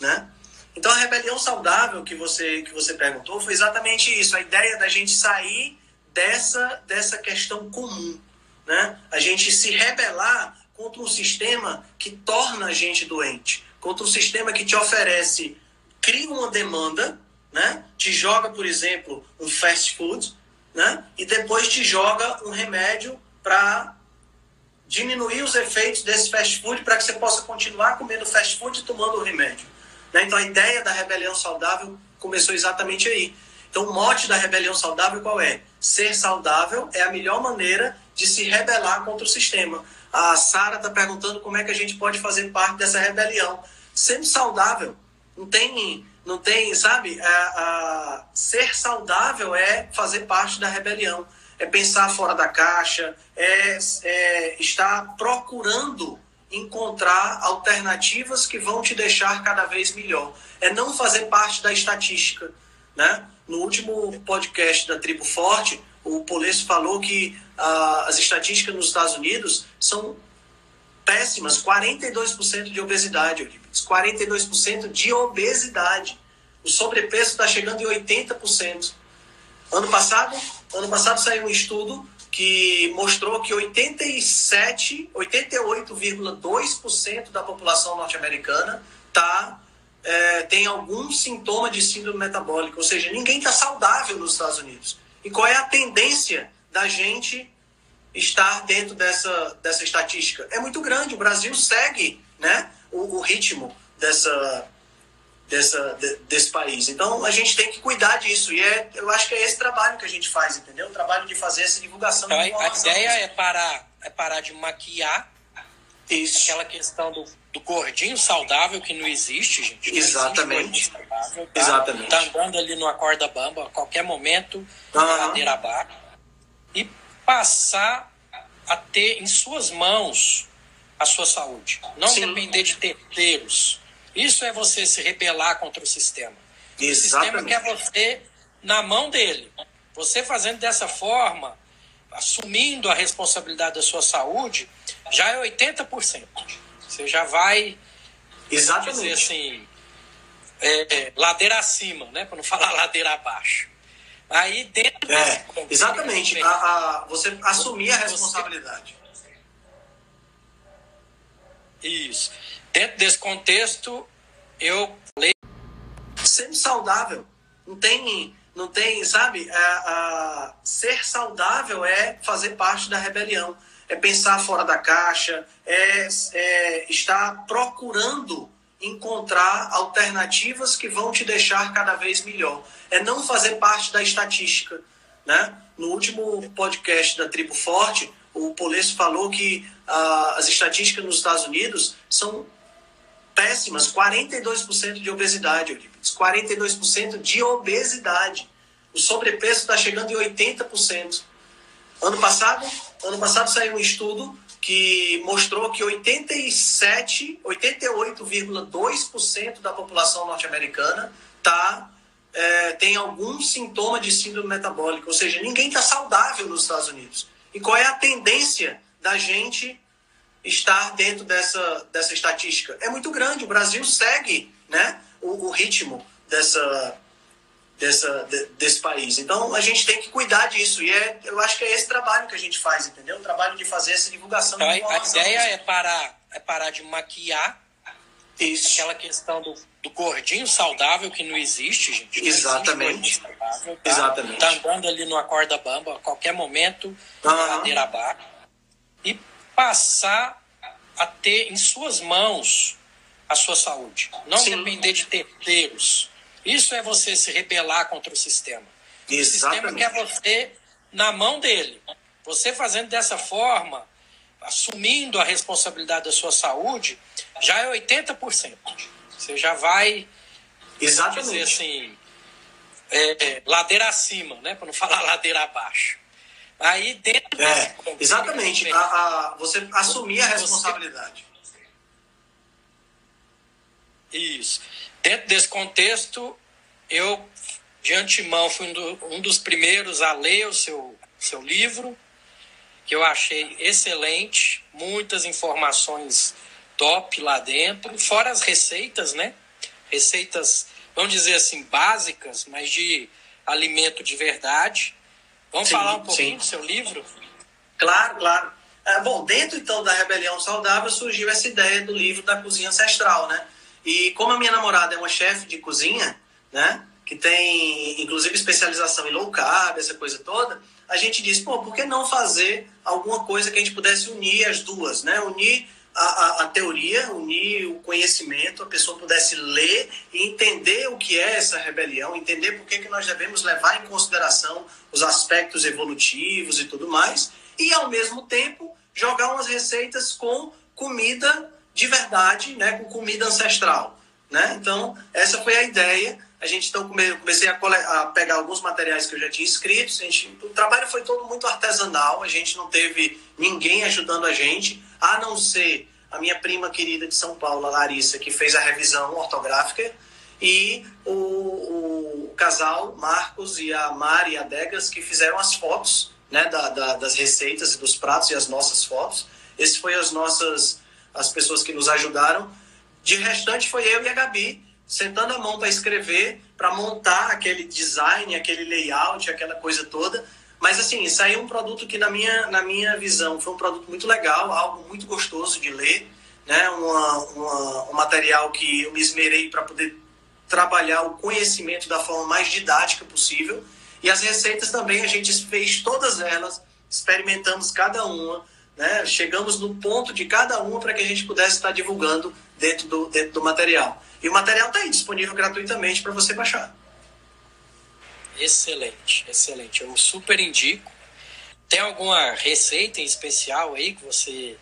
né? Então, a rebelião saudável que você que você perguntou foi exatamente isso, a ideia da gente sair dessa dessa questão comum né? a gente se rebelar contra um sistema que torna a gente doente, contra um sistema que te oferece, cria uma demanda, né? te joga, por exemplo, um fast food, né? e depois te joga um remédio para diminuir os efeitos desse fast food para que você possa continuar comendo fast food e tomando o remédio. Né? Então a ideia da rebelião saudável começou exatamente aí. Então o mote da rebelião saudável qual é? Ser saudável é a melhor maneira de se rebelar contra o sistema. A Sara está perguntando como é que a gente pode fazer parte dessa rebelião. Sendo saudável, não tem, não tem, sabe? A, a, ser saudável é fazer parte da rebelião, é pensar fora da caixa, é, é estar procurando encontrar alternativas que vão te deixar cada vez melhor. É não fazer parte da estatística, né? No último podcast da Tribo Forte, o Polesso falou que ah, as estatísticas nos Estados Unidos são péssimas, 42% de obesidade, Eurípides, 42% de obesidade. O sobrepeso está chegando em 80%. Ano passado, ano passado saiu um estudo que mostrou que 87, 88,2% da população norte-americana tá, é, tem algum sintoma de síndrome metabólica, ou seja, ninguém está saudável nos Estados Unidos. E qual é a tendência da gente estar dentro dessa, dessa estatística? É muito grande. O Brasil segue né, o, o ritmo dessa, dessa, de, desse país. Então a gente tem que cuidar disso. E é, eu acho que é esse trabalho que a gente faz, entendeu? O trabalho de fazer essa divulgação. Então, a ideia é parar, é parar de maquiar isso. aquela questão do, do gordinho saudável que não existe, gente. Não Exatamente. Existe saudável, tá? Exatamente. Tá andando ali numa corda bamba a qualquer momento, uhum. ladeira abaixo. E passar a ter em suas mãos a sua saúde. Não Sim. depender de terceiros isso é você se rebelar contra o sistema. Exatamente. O sistema quer você na mão dele. Você fazendo dessa forma, assumindo a responsabilidade da sua saúde, já é 80%. Você já vai Exatamente. dizer assim, é, é, ladeira acima, né? Para não falar ladeira abaixo. Aí dentro é, exatamente. A, a, você assumir a responsabilidade. Isso. Dentro desse contexto, eu falei. Sendo saudável, não tem, não tem sabe? A, a, ser saudável é fazer parte da rebelião, é pensar fora da caixa, é, é estar procurando encontrar alternativas que vão te deixar cada vez melhor. É não fazer parte da estatística. Né? No último podcast da Tribo Forte, o Polesso falou que ah, as estatísticas nos Estados Unidos são péssimas, 42% de obesidade, Eurípides, 42% de obesidade. O sobrepeso está chegando em 80%. Ano passado, ano passado saiu um estudo que mostrou que 87, 88,2% da população norte-americana tá, é, tem algum sintoma de síndrome metabólica, ou seja, ninguém está saudável nos Estados Unidos. E qual é a tendência da gente estar dentro dessa, dessa estatística. É muito grande, o Brasil segue né, o, o ritmo dessa, dessa, de, desse país. Então a gente tem que cuidar disso. E é, eu acho que é esse trabalho que a gente faz, entendeu? O trabalho de fazer essa divulgação. Então, a ideia é parar, é parar de maquiar isso. aquela questão do, do gordinho saudável que não existe, gente. Não Exatamente. Existe saudável, tá? Exatamente. Tá andando ali numa corda bamba a qualquer momento, uhum. ladeira abaixo. E passar a ter em suas mãos a sua saúde. Não Sim. depender de terceiros. Isso é você se rebelar contra o sistema. Exatamente. O sistema quer você na mão dele. Você fazendo dessa forma, assumindo a responsabilidade da sua saúde, já é 80%. Você já vai Exatamente. dizer assim, é, é, ladeira acima, né? para não falar ladeira abaixo. Aí dentro é, exatamente. A, a, você assumir a responsabilidade. Isso. Dentro desse contexto, eu de antemão fui um, do, um dos primeiros a ler o seu, seu livro, que eu achei excelente, muitas informações top lá dentro, fora as receitas, né? Receitas, vamos dizer assim, básicas, mas de alimento de verdade. Vamos sim, falar um pouquinho sim. do seu livro? Claro, claro. É, bom, dentro então da Rebelião Saudável surgiu essa ideia do livro da cozinha ancestral, né? E como a minha namorada é uma chefe de cozinha, né? Que tem inclusive especialização em low carb, essa coisa toda, a gente disse, pô, por que não fazer alguma coisa que a gente pudesse unir as duas, né? Unir a, a, a, teoria, unir o conhecimento, a pessoa pudesse ler e entender o que é essa rebelião, entender por que, que nós devemos levar em consideração os aspectos evolutivos e tudo mais, e ao mesmo tempo jogar umas receitas com comida de verdade, né, com comida ancestral. Né? Então, essa foi a ideia. A gente então comecei a, a, pegar alguns materiais que eu já tinha escrito. A gente, o trabalho foi todo muito artesanal. A gente não teve ninguém ajudando a gente, a não ser a minha prima querida de São Paulo, a Larissa, que fez a revisão ortográfica, e o, o casal Marcos e a Mari e a Degas, que fizeram as fotos né, da, da, das receitas e dos pratos e as nossas fotos. Essas foram as nossas as pessoas que nos ajudaram. De restante foi eu e a Gabi sentando a mão para escrever, para montar aquele design, aquele layout, aquela coisa toda. Mas assim, saiu um produto que na minha, na minha visão foi um produto muito legal, algo muito gostoso de ler, né? Uma, uma um material que eu me esmerei para poder trabalhar o conhecimento da forma mais didática possível. E as receitas também a gente fez todas elas, experimentamos cada uma, né? chegamos no ponto de cada uma para que a gente pudesse estar divulgando dentro do, dentro do material. E o material está aí disponível gratuitamente para você baixar. Excelente, excelente. Eu super indico. Tem alguma receita em especial aí que você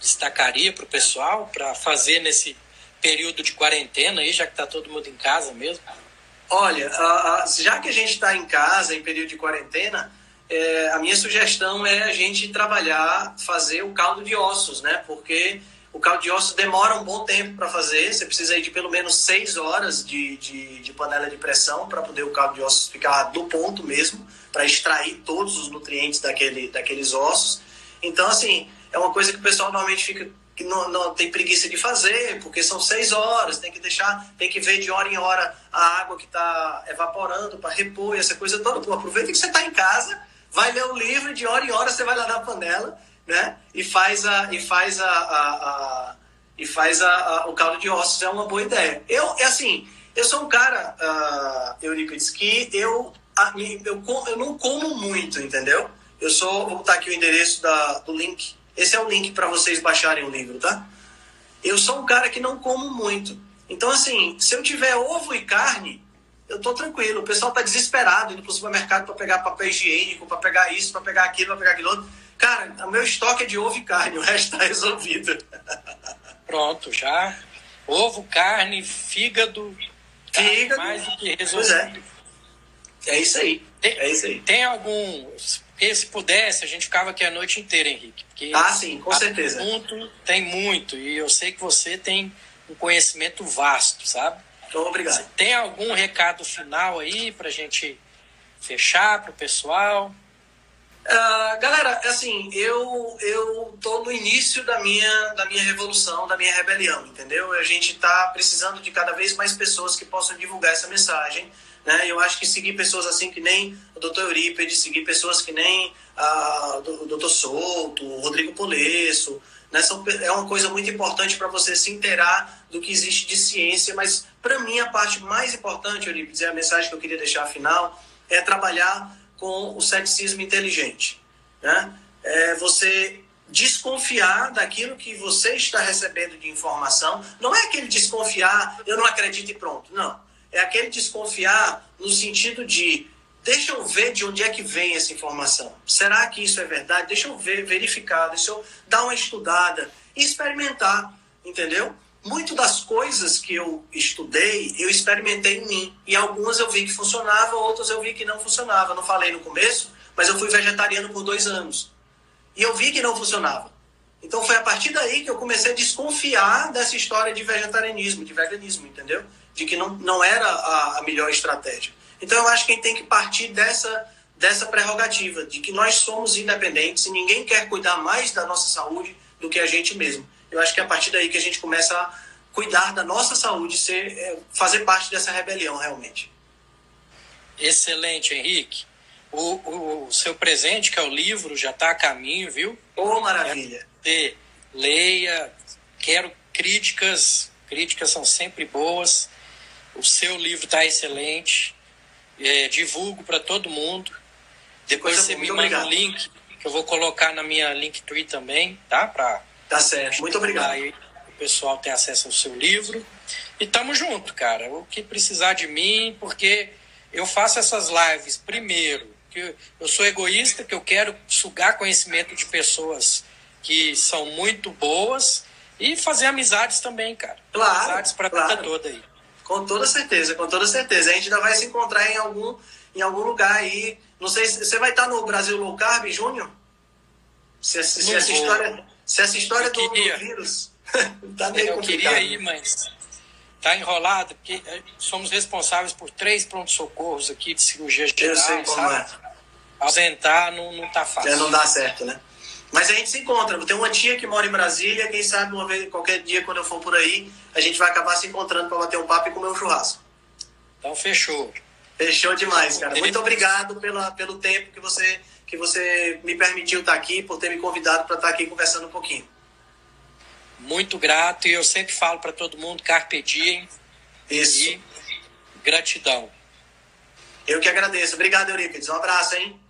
destacaria para o pessoal para fazer nesse período de quarentena aí, já que está todo mundo em casa mesmo? Olha, já que a gente está em casa, em período de quarentena, é, a minha sugestão é a gente trabalhar, fazer o caldo de ossos, né? Porque o caldo de ossos demora um bom tempo para fazer, você precisa de pelo menos seis horas de, de, de panela de pressão para poder o caldo de ossos ficar do ponto mesmo, para extrair todos os nutrientes daquele, daqueles ossos. Então, assim, é uma coisa que o pessoal normalmente fica que não, não, tem preguiça de fazer, porque são seis horas, tem que deixar, tem que ver de hora em hora a água que está evaporando para repor essa coisa toda. Pô, aproveita que você está em casa, vai ler o livro e de hora em hora você vai lá na panela né? E faz a e faz a, a, a e faz a, o caldo de ossos é uma boa ideia. Eu é assim, eu sou um cara, uh, Eurípides, que eu, eu eu não como muito, entendeu? Eu sou, vou botar aqui o endereço da, do link. Esse é o link para vocês baixarem o livro, tá? Eu sou um cara que não como muito. Então, assim, se eu tiver ovo e carne, eu tô tranquilo. O pessoal tá desesperado indo pro supermercado para pegar papel higiênico, para pegar isso, para pegar aquilo, para pegar aquilo outro. Cara, o meu estoque é de ovo e carne, o resto está resolvido. Pronto, já. Ovo, carne, fígado. Tá fígado. Mais do que resolvido. É. é isso aí. Tem, é isso aí. Tem algum. Se pudesse, a gente ficava aqui a noite inteira, Henrique. Porque ah, sim, com certeza. Muito, tem muito. E eu sei que você tem um conhecimento vasto, sabe? Então, obrigado. tem algum recado final aí para a gente fechar para o pessoal? Uh, galera, assim, eu eu tô no início da minha da minha revolução, da minha rebelião, entendeu? A gente tá precisando de cada vez mais pessoas que possam divulgar essa mensagem, né? Eu acho que seguir pessoas assim que nem o Dr. Eurípides, seguir pessoas que nem uh, o Dr. Souto, o Rodrigo Polesso, né? São, é uma coisa muito importante para você se inteirar do que existe de ciência, mas para mim a parte mais importante, Eurípides, é a mensagem que eu queria deixar afinal, é trabalhar com o ceticismo inteligente. Né? É você desconfiar daquilo que você está recebendo de informação. Não é aquele desconfiar, eu não acredito e pronto. Não. É aquele desconfiar no sentido de deixa eu ver de onde é que vem essa informação. Será que isso é verdade? Deixa eu ver, verificar, deixa eu dar uma estudada e experimentar, entendeu? muito das coisas que eu estudei, eu experimentei em mim. E algumas eu vi que funcionava, outras eu vi que não funcionava. Não falei no começo, mas eu fui vegetariano por dois anos. E eu vi que não funcionava. Então foi a partir daí que eu comecei a desconfiar dessa história de vegetarianismo, de veganismo, entendeu? De que não, não era a, a melhor estratégia. Então eu acho que a gente tem que partir dessa, dessa prerrogativa, de que nós somos independentes e ninguém quer cuidar mais da nossa saúde do que a gente mesmo eu acho que é a partir daí que a gente começa a cuidar da nossa saúde, ser, é, fazer parte dessa rebelião realmente. Excelente, Henrique. O, o, o seu presente, que é o livro, já está a caminho, viu? Oh, maravilha! É, leia, quero críticas, críticas são sempre boas. O seu livro está excelente, é, divulgo para todo mundo. Depois você me manda o link, que eu vou colocar na minha Linktree também, tá? Pra tá certo, muito obrigado. Aí o pessoal ter acesso ao seu livro. E tamo junto, cara. O que precisar de mim, porque eu faço essas lives primeiro, que eu sou egoísta, que eu quero sugar conhecimento de pessoas que são muito boas e fazer amizades também, cara. Claro. Amizades pra claro. vida toda aí. Com toda certeza, com toda certeza. A gente ainda vai se encontrar em algum, em algum lugar aí. Não sei se você vai estar no Brasil Low Carb, Júnior? Se, se, se essa história, se essa história do, do, vírus tá meio Eu complicado. queria ir, mas tá enrolado, porque eh, somos responsáveis por três prontos-socorros aqui de cirurgia geral, Eu sei como sabe? é. Ausentar não, não tá fácil. É, não dá certo, né? Mas a gente se encontra. Eu tenho uma tia que mora em Brasília. Quem sabe uma vez, qualquer dia, quando eu for por aí, a gente vai acabar se encontrando para bater um papo e comer um churrasco. Então fechou. Fechou demais, cara. Muito obrigado pela, pelo tempo que você, que você me permitiu estar aqui, por ter me convidado para estar aqui conversando um pouquinho. Muito grato e eu sempre falo para todo mundo, carpe diem Isso. e gratidão. Eu que agradeço. Obrigado, Eurípides. Um abraço, hein?